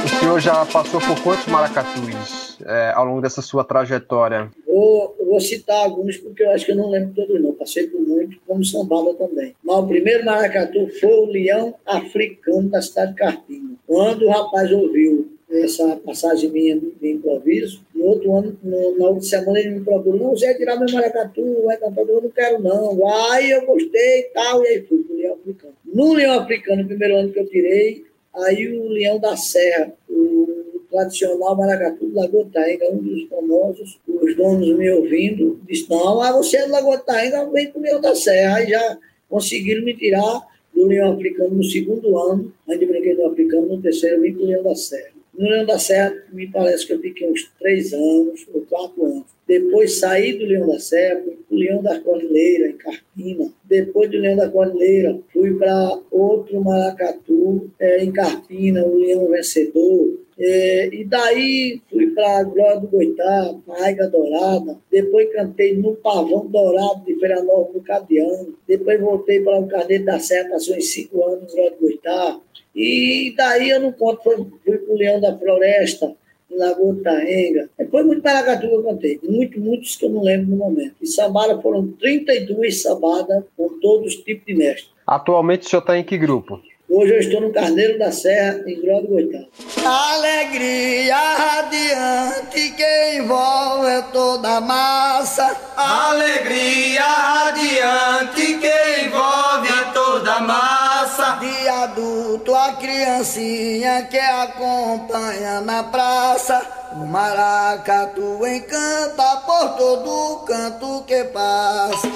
O senhor já passou por quantos maracatus é, ao longo dessa sua trajetória?
Vou, vou citar alguns porque eu acho que eu não lembro todos não. Passei por muito, como sambada também. Mas o primeiro maracatu foi o leão africano da cidade de Carpina. Quando o rapaz ouviu essa passagem minha de improviso, no outro ano, no, na outra semana, ele me procurou, não, você tirar meu maracatu, vai cantar, eu não quero não. Aí eu gostei e tal, e aí fui pro leão africano. No leão africano, no primeiro ano que eu tirei, aí o leão da serra, o tradicional maracatu do Lagoa um dos famosos, os donos me ouvindo, disse, não, mas você é do Lagoa Taenga, vem pro Leão da Serra. Aí já conseguiram me tirar do Leão Africano no segundo ano, ainda brinquei do Africano, no terceiro vim pro Leão da Serra. No Leão da Serra, me parece que eu fiquei uns três anos ou quatro anos. depois saí do Leão da Serra, fui para o Leão da Cordilheira, em Carpina. Depois do Leão da Cordilheira, fui para outro maracatu, é, em Carpina, o Leão Vencedor. É, e daí fui para a Glória do Goitá, na Aiga Dourada. Depois cantei no Pavão Dourado de Feira Nova no Cadeano. Depois voltei para o Carneiro da Serra, passou em cinco anos no Glória do Goitá. E daí eu não conto, fui, fui para o Leão da Floresta, Lagoa Taenga. Depois muito maracatu que eu cantei. Muito, muitos que eu não lembro no momento. E sambada foram 32 sambadas com todos os tipos de mestres.
Atualmente o senhor está em que grupo?
Hoje eu estou no Carneiro da Serra, em Grão do Goitá.
Alegria radiante que envolve toda a massa.
Alegria radiante que envolve toda a massa.
De adulto a criancinha que acompanha na praça. O maracatu encanta por todo canto que passa.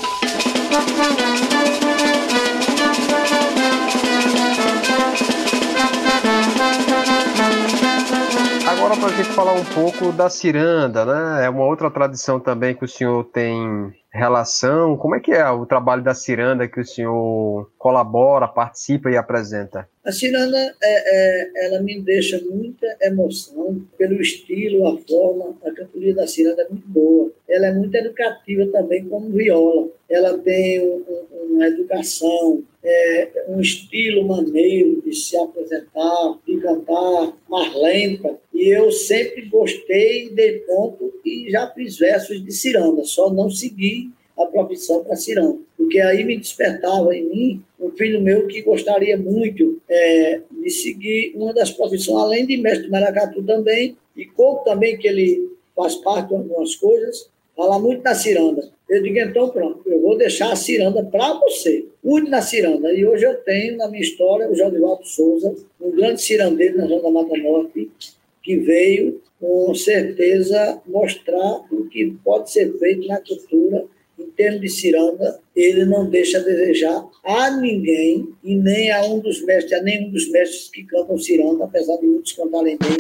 Agora para a gente falar um pouco da ciranda, né? É uma outra tradição também que o senhor tem relação. Como é que é o trabalho da ciranda que o senhor colabora, participa e apresenta?
A ciranda, é, é, ela me deixa muita emoção pelo estilo, a forma. A cantoria da ciranda é muito boa. Ela é muito educativa também, como viola. Ela tem um, um, uma educação, é, um estilo maneiro de se apresentar, de cantar mais lenta. E eu sempre gostei, dei ponto e já fiz versos de ciranda, só não segui a profissão para ciranda. Porque aí me despertava em mim um filho meu que gostaria muito é, de seguir uma das profissões, além de mestre maracatu também, e como também que ele faz parte de algumas coisas, fala muito na ciranda. Eu digo, então pronto, eu vou deixar a ciranda para você. Cuide na ciranda. E hoje eu tenho na minha história o Jodivaldo Souza, um grande cirandeiro na Zona da Mata Norte, que veio com certeza mostrar o que pode ser feito na cultura em termos de ciranda, ele não deixa a desejar a ninguém e nem a um dos mestres, a nenhum dos mestres que cantam ciranda, apesar de muitos cantarem bem.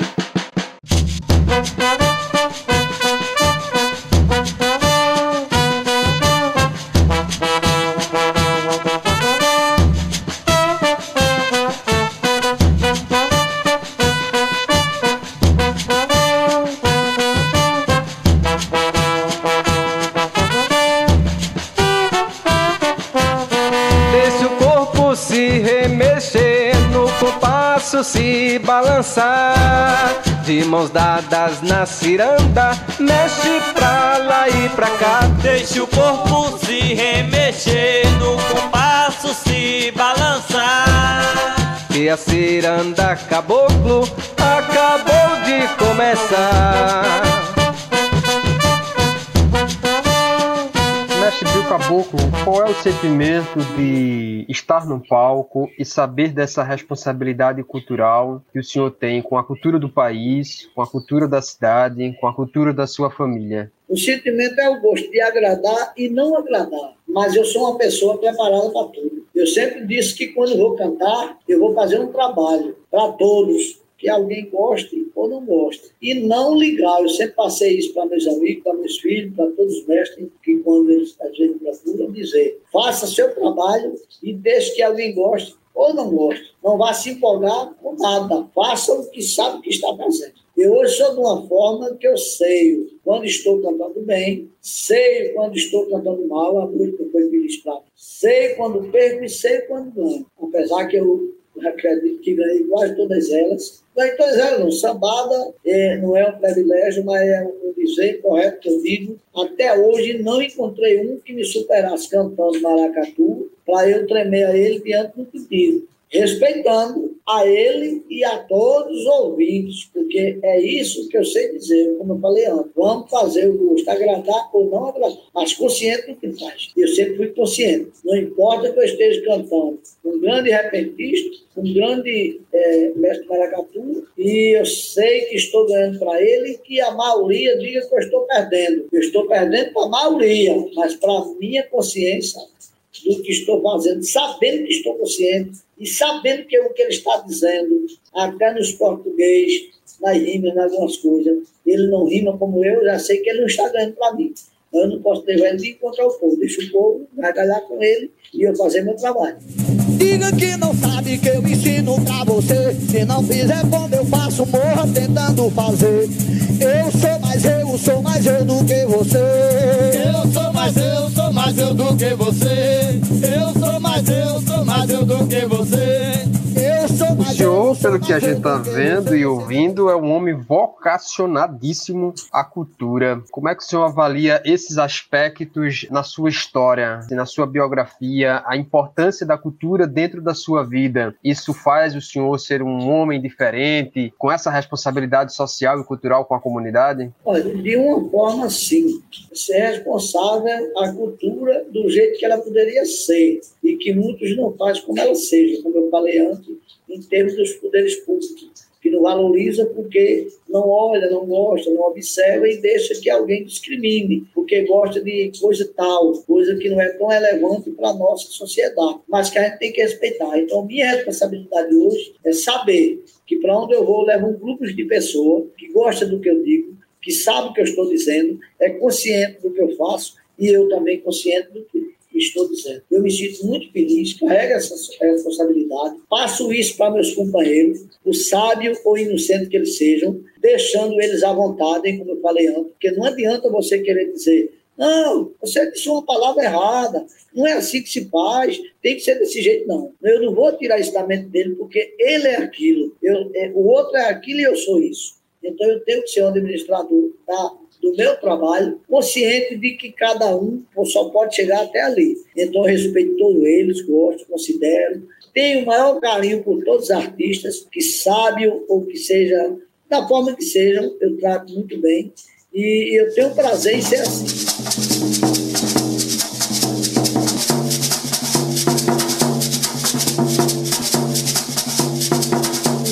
Mãos dadas na ciranda, mexe pra lá e pra cá.
Deixe o corpo se remexer, no compasso se balançar.
E a ciranda caboclo acabou de começar.
Qual é o sentimento de estar no palco e saber dessa responsabilidade cultural que o senhor tem com a cultura do país, com a cultura da cidade, com a cultura da sua família?
O sentimento é o gosto de agradar e não agradar, mas eu sou uma pessoa preparada para tudo. Eu sempre disse que quando vou cantar, eu vou fazer um trabalho para todos, que alguém goste ou não goste. E não ligar. Eu sempre passei isso para meus amigos, para meus filhos, para todos os mestres, que quando eles a gente procuram dizer, faça seu trabalho e deixe que alguém goste ou não goste. Não vá se empolgar com nada. Faça o que sabe que está fazendo. Eu hoje sou de uma forma que eu sei quando estou cantando bem, sei quando estou cantando mal, a que foi feliz para Sei quando perco e sei quando ganho. Apesar que eu acredito que ganhei quase todas elas. Ganhei todas elas, não. Sambada é, não é um privilégio, mas é um dizer correto que eu digo. Até hoje não encontrei um que me superasse cantando maracatu para eu tremer a ele diante do pedido respeitando a ele e a todos os ouvintes, porque é isso que eu sei dizer, como eu falei antes. Vamos fazer o gosto, agradar ou não agradar, mas consciente do que faz. Eu sempre fui consciente. Não importa que eu esteja cantando um grande repentista, um grande é, mestre maracatu, e eu sei que estou ganhando para ele e que a maioria diga que eu estou perdendo. Eu estou perdendo para a maioria, mas para a minha consciência do que estou fazendo, sabendo que estou consciente e sabendo que é o que ele está dizendo, até nos português, nas rimas, em algumas coisas. Ele não rima como eu, já sei que ele não está ganhando para mim. Eu não posso levar ele de encontrar o povo. Deixa o povo gargalhar com ele e eu fazer meu trabalho.
Diga que não sabe que eu ensino pra você. Se não fizer como eu faço, morra tentando fazer. Eu sou mais eu, sou mais eu do que você.
Eu sou mais eu, sou mais eu do que você. Eu sou mais eu, sou mais eu do que você.
O senhor, pelo que a gente está vendo e ouvindo, é um homem vocacionadíssimo à cultura. Como é que o senhor avalia esses aspectos na sua história, na sua biografia, a importância da cultura dentro da sua vida? Isso faz o senhor ser um homem diferente, com essa responsabilidade social e cultural com a comunidade?
Olha, de uma forma, sim. Ser responsável à cultura do jeito que ela poderia ser e que muitos não fazem como ela seja, como eu falei antes em termos dos poderes públicos, que não valoriza porque não olha, não gosta, não observa e deixa que alguém discrimine, porque gosta de coisa tal, coisa que não é tão relevante para a nossa sociedade, mas que a gente tem que respeitar. Então, minha responsabilidade hoje é saber que para onde eu vou, eu levo um grupo de pessoas que gosta do que eu digo, que sabe o que eu estou dizendo, é consciente do que eu faço e eu também consciente do que estou dizendo. Eu me sinto muito feliz, carrego essa responsabilidade, passo isso para meus companheiros, o sábio ou inocente que eles sejam, deixando eles à vontade, como eu falei antes, porque não adianta você querer dizer não, você disse uma palavra errada. Não é assim que se faz. Tem que ser desse jeito, não. Eu não vou tirar isso da mente dele, porque ele é aquilo. Eu, é, o outro é aquilo e eu sou isso. Então eu tenho que ser um administrador da do meu trabalho, consciente de que cada um só pode chegar até ali. Então, eu respeito todos eles, gosto, considero. Tenho o maior carinho por todos os artistas, que sábio ou que seja, da forma que sejam, eu trato muito bem. E eu tenho prazer em ser assim.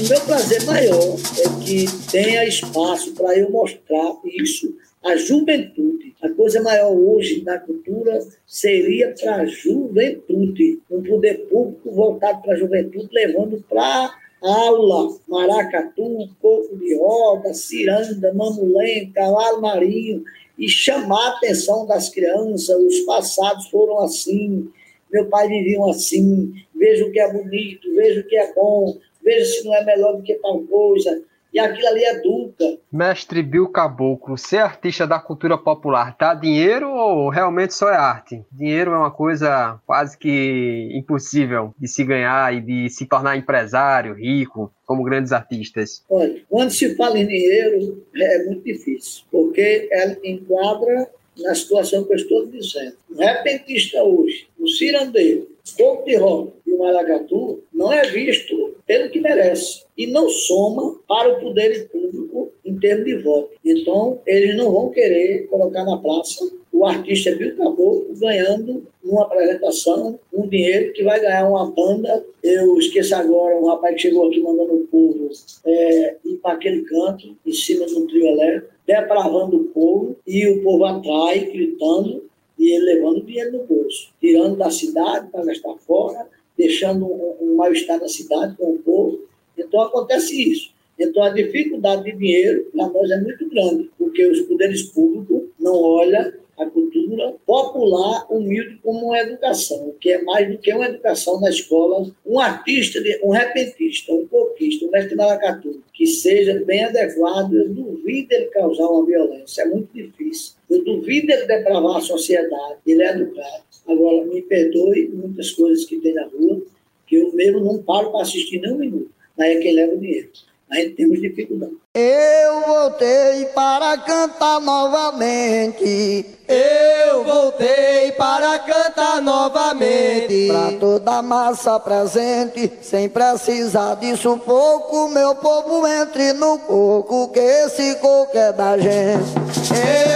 O meu prazer maior é que tenha espaço para eu mostrar isso à juventude. A coisa maior hoje na cultura seria para a juventude, um poder público voltado para a juventude, levando para aula, maracatu, coco de roda, ciranda, mamulém, cavalo marinho, e chamar a atenção das crianças, os passados foram assim, meu pai vivia assim, veja o que é bonito, veja o que é bom, veja se não é melhor do que tal coisa. E aquilo ali educa.
Mestre Bill Caboclo, ser artista da cultura popular dá dinheiro ou realmente só é arte? Dinheiro é uma coisa quase que impossível de se ganhar e de se tornar empresário, rico, como grandes artistas.
Olha, quando se fala em dinheiro, é muito difícil, porque ela enquadra na situação que eu estou dizendo. Um repentista hoje, um cirandeiro, pouco de roda e o maracatu não é visto pelo que merece e não soma para o poder público em termos de voto. Então, eles não vão querer colocar na praça o artista Bill Caboclo ganhando numa apresentação um dinheiro que vai ganhar uma banda. Eu esqueço agora um rapaz que chegou aqui mandando o povo é, ir para aquele canto, em cima do trio elétrico, depravando o povo, e o povo atrai, gritando, e levando dinheiro no bolso, tirando da cidade para gastar fora, deixando um mal-estar na cidade com o povo. Então acontece isso. Então a dificuldade de dinheiro para nós é muito grande, porque os poderes públicos não olham a cultura popular humilde como uma educação, que é mais do que uma educação na escola. Um artista, um repentista, um coquista, um mestre maracatu, que seja bem adequado, eu duvido ele causar uma violência, é muito difícil. Eu duvido ele depravar a sociedade, ele é educado. Agora, me perdoe muitas coisas que tem na rua, que eu mesmo não paro para assistir nem um minuto. Aí é quem leva o dinheiro. Aí temos dificuldade.
Eu voltei para cantar novamente.
Eu voltei para cantar novamente.
Pra toda a massa presente, sem precisar disso pouco, meu povo entre no coco, que esse coco é da gente.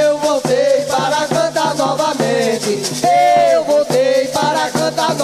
Eu voltei para cantar novamente. Eu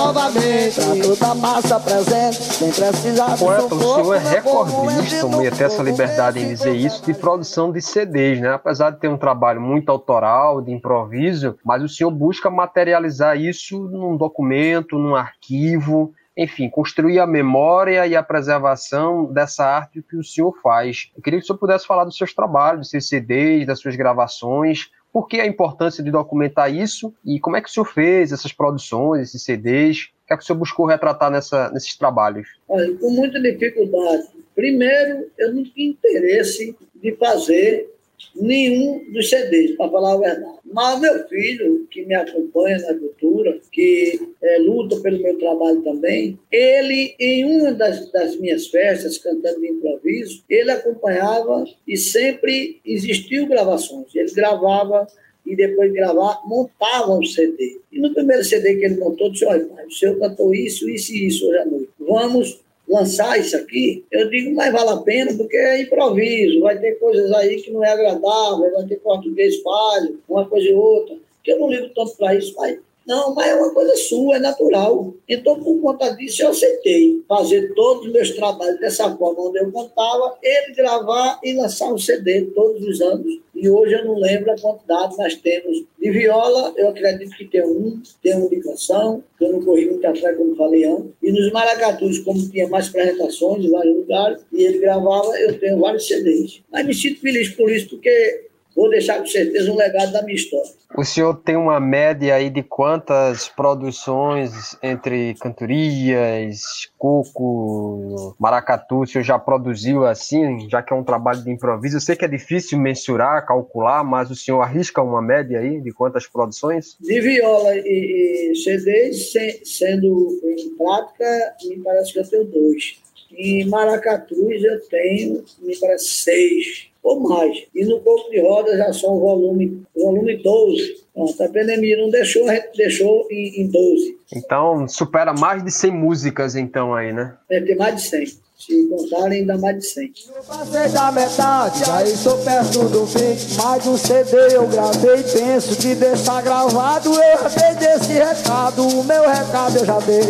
novamente.
Pra toda a massa presente, sem precisar
Poeta, o senhor é
meu povo
recordista,
entre no
e até essa
coco,
liberdade em
que
dizer isso, de produção de CDs, né? Apesar de ter um trabalho muito autoral, de improviso, mas o senhor busca materializar isso num documento, num arquivo, enfim, construir a memória e a preservação dessa arte que o senhor faz. Eu queria que o senhor pudesse falar dos seus trabalhos, dos seus CDs, das suas gravações, por que a importância de documentar isso e como é que o senhor fez essas produções, esses CDs? O que é que o senhor buscou retratar nessa, nesses trabalhos?
Olha, com muita dificuldade. Primeiro, eu não tinha interesse de fazer nenhum dos CDs, para falar a verdade. Mas meu filho, que me acompanha na cultura, que é, luta pelo meu trabalho também, ele, em uma das, das minhas festas, cantando de improviso, ele acompanhava e sempre existiu gravações. Ele gravava e depois de gravar, montava um CD. E no primeiro CD que ele montou, disse, olha, pai, o senhor cantou isso, isso e isso hoje à noite. Vamos lançar isso aqui, eu digo, mas vale a pena porque é improviso, vai ter coisas aí que não é agradável, vai ter português falho, uma coisa e outra, que eu não ligo tanto para isso, mas não, mas é uma coisa sua, é natural. Então, por conta disso, eu aceitei fazer todos os meus trabalhos dessa forma, onde eu contava, ele gravar e lançar um CD todos os anos. E hoje eu não lembro a quantidade nós temos de viola, eu acredito que tem um, tem um de canção, que eu não corri muito atrás, como falei antes. E nos maracatus, como tinha mais apresentações em vários lugares, e ele gravava, eu tenho vários CDs. Mas me sinto feliz por isso, porque vou deixar com certeza um legado da minha história.
O senhor tem uma média aí de quantas produções entre cantorias, coco, maracatu, o senhor já produziu assim, já que é um trabalho de improviso? Eu sei que é difícil mensurar, calcular, mas o senhor arrisca uma média aí de quantas produções?
De viola e, e CDs, sendo em prática, me parece que eu tenho dois. Em maracatus eu tenho, me parece, seis ou mais. E no corpo de rodas já são volume, volume 12. Pronto, a pandemia não deixou, a gente deixou em, em 12.
Então, supera mais de 100 músicas, então, aí, né?
É, tem mais de 100. Se contarem, ainda mais de 100.
Eu passei da metade, já estou perto do fim. Mais um CD eu gravei, penso que deixar gravado. Eu já dei desse recado, o meu recado eu já dei.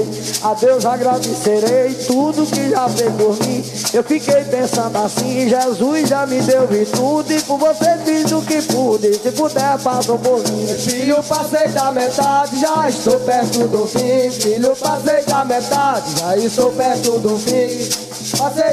A Deus agradecerei tudo que já fez por mim. Eu fiquei pensando assim, Jesus já me deu virtude. E por você fiz o que pude, se puder. Filho, passei da metade, já estou perto do fim. Filho, passei da metade, já estou perto do fim.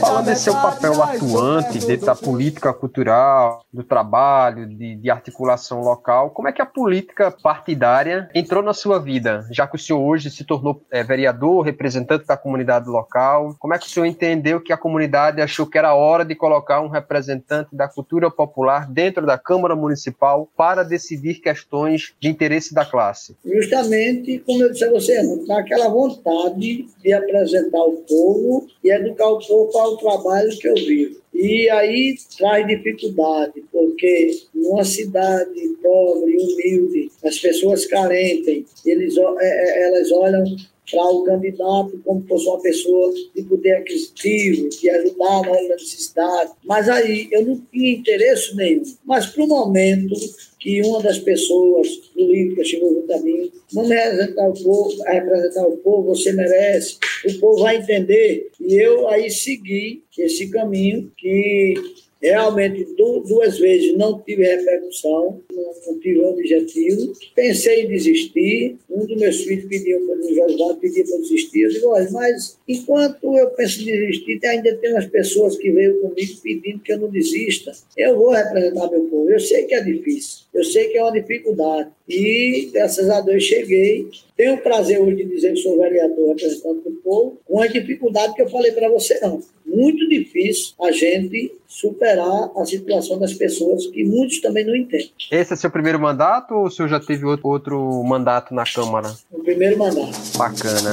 Fala desse seu papel atuante dentro da política cultural, do trabalho, de, de, articulação local. Como é que a política partidária entrou na sua vida? Já que o senhor hoje se tornou é, vereador, representante da comunidade local, como é que o senhor entendeu que a comunidade achou que era hora de colocar um representante da cultura popular dentro da Câmara Municipal para decidir questões de interesse da classe?
Justamente, como eu disse a você, naquela vontade de apresentar o povo e educar o povo para o trabalho que eu vivo. E aí traz dificuldade, porque numa cidade pobre, humilde, as pessoas carentes, eles, é, é, elas olham para o candidato como fosse uma pessoa de poder aquisitivo, de ajudar na hora da necessidade. Mas aí eu não tinha interesse nenhum. Mas para o momento que uma das pessoas políticas chegou junto a mim, vamos representar o povo, representar o povo, você merece, o povo vai entender. E eu aí segui esse caminho que Realmente, duas vezes não tive repercussão, não, tive objetivo. Pensei em desistir. Um dos meus filhos pediu para o José, pedia para desistir. Eu olha, mas enquanto eu penso em desistir, ainda tem umas pessoas que veio comigo pedindo que eu não desista. Eu vou representar meu povo. Eu sei que é difícil, eu sei que é uma dificuldade. E, graças a Deus, cheguei. Tenho o prazer hoje de dizer que sou vereador representante do povo, com a dificuldade que eu falei para você, não muito difícil a gente superar a situação das pessoas que muitos também não entendem.
Esse é seu primeiro mandato ou o senhor já teve outro, outro mandato na Câmara?
O primeiro mandato.
Bacana.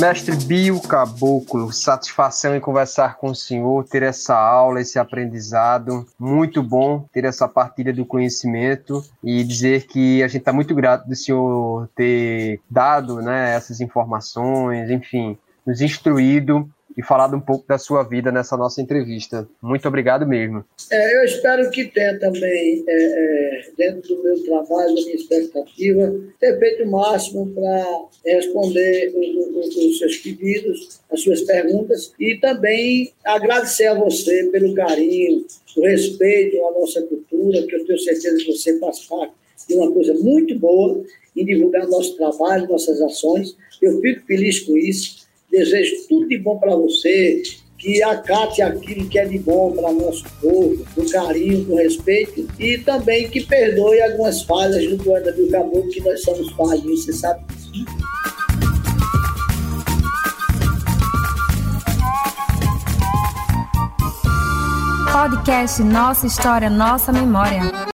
Mestre Bio Caboclo, satisfação em conversar com o senhor, ter essa aula, esse aprendizado. Muito bom ter essa partilha do conhecimento e dizer que a gente está muito grato do senhor ter dado né, essas informações, enfim, nos instruído e falado um pouco da sua vida nessa nossa entrevista. Muito obrigado mesmo.
É, eu espero que tenha também, é, é, dentro do meu trabalho, da minha expectativa, ter feito o máximo para responder os, os seus pedidos, as suas perguntas e também agradecer a você pelo carinho, o respeito à nossa cultura, que eu tenho certeza que você faz parte de uma coisa muito boa em divulgar nosso trabalho, nossas ações. Eu fico feliz com isso. Desejo tudo de bom para você, que acate aquilo que é de bom para nosso povo, com carinho, com respeito, e também que perdoe algumas falhas do poeta do Caboclo, que nós somos falhos, você sabe disso.
Podcast Nossa História, Nossa Memória.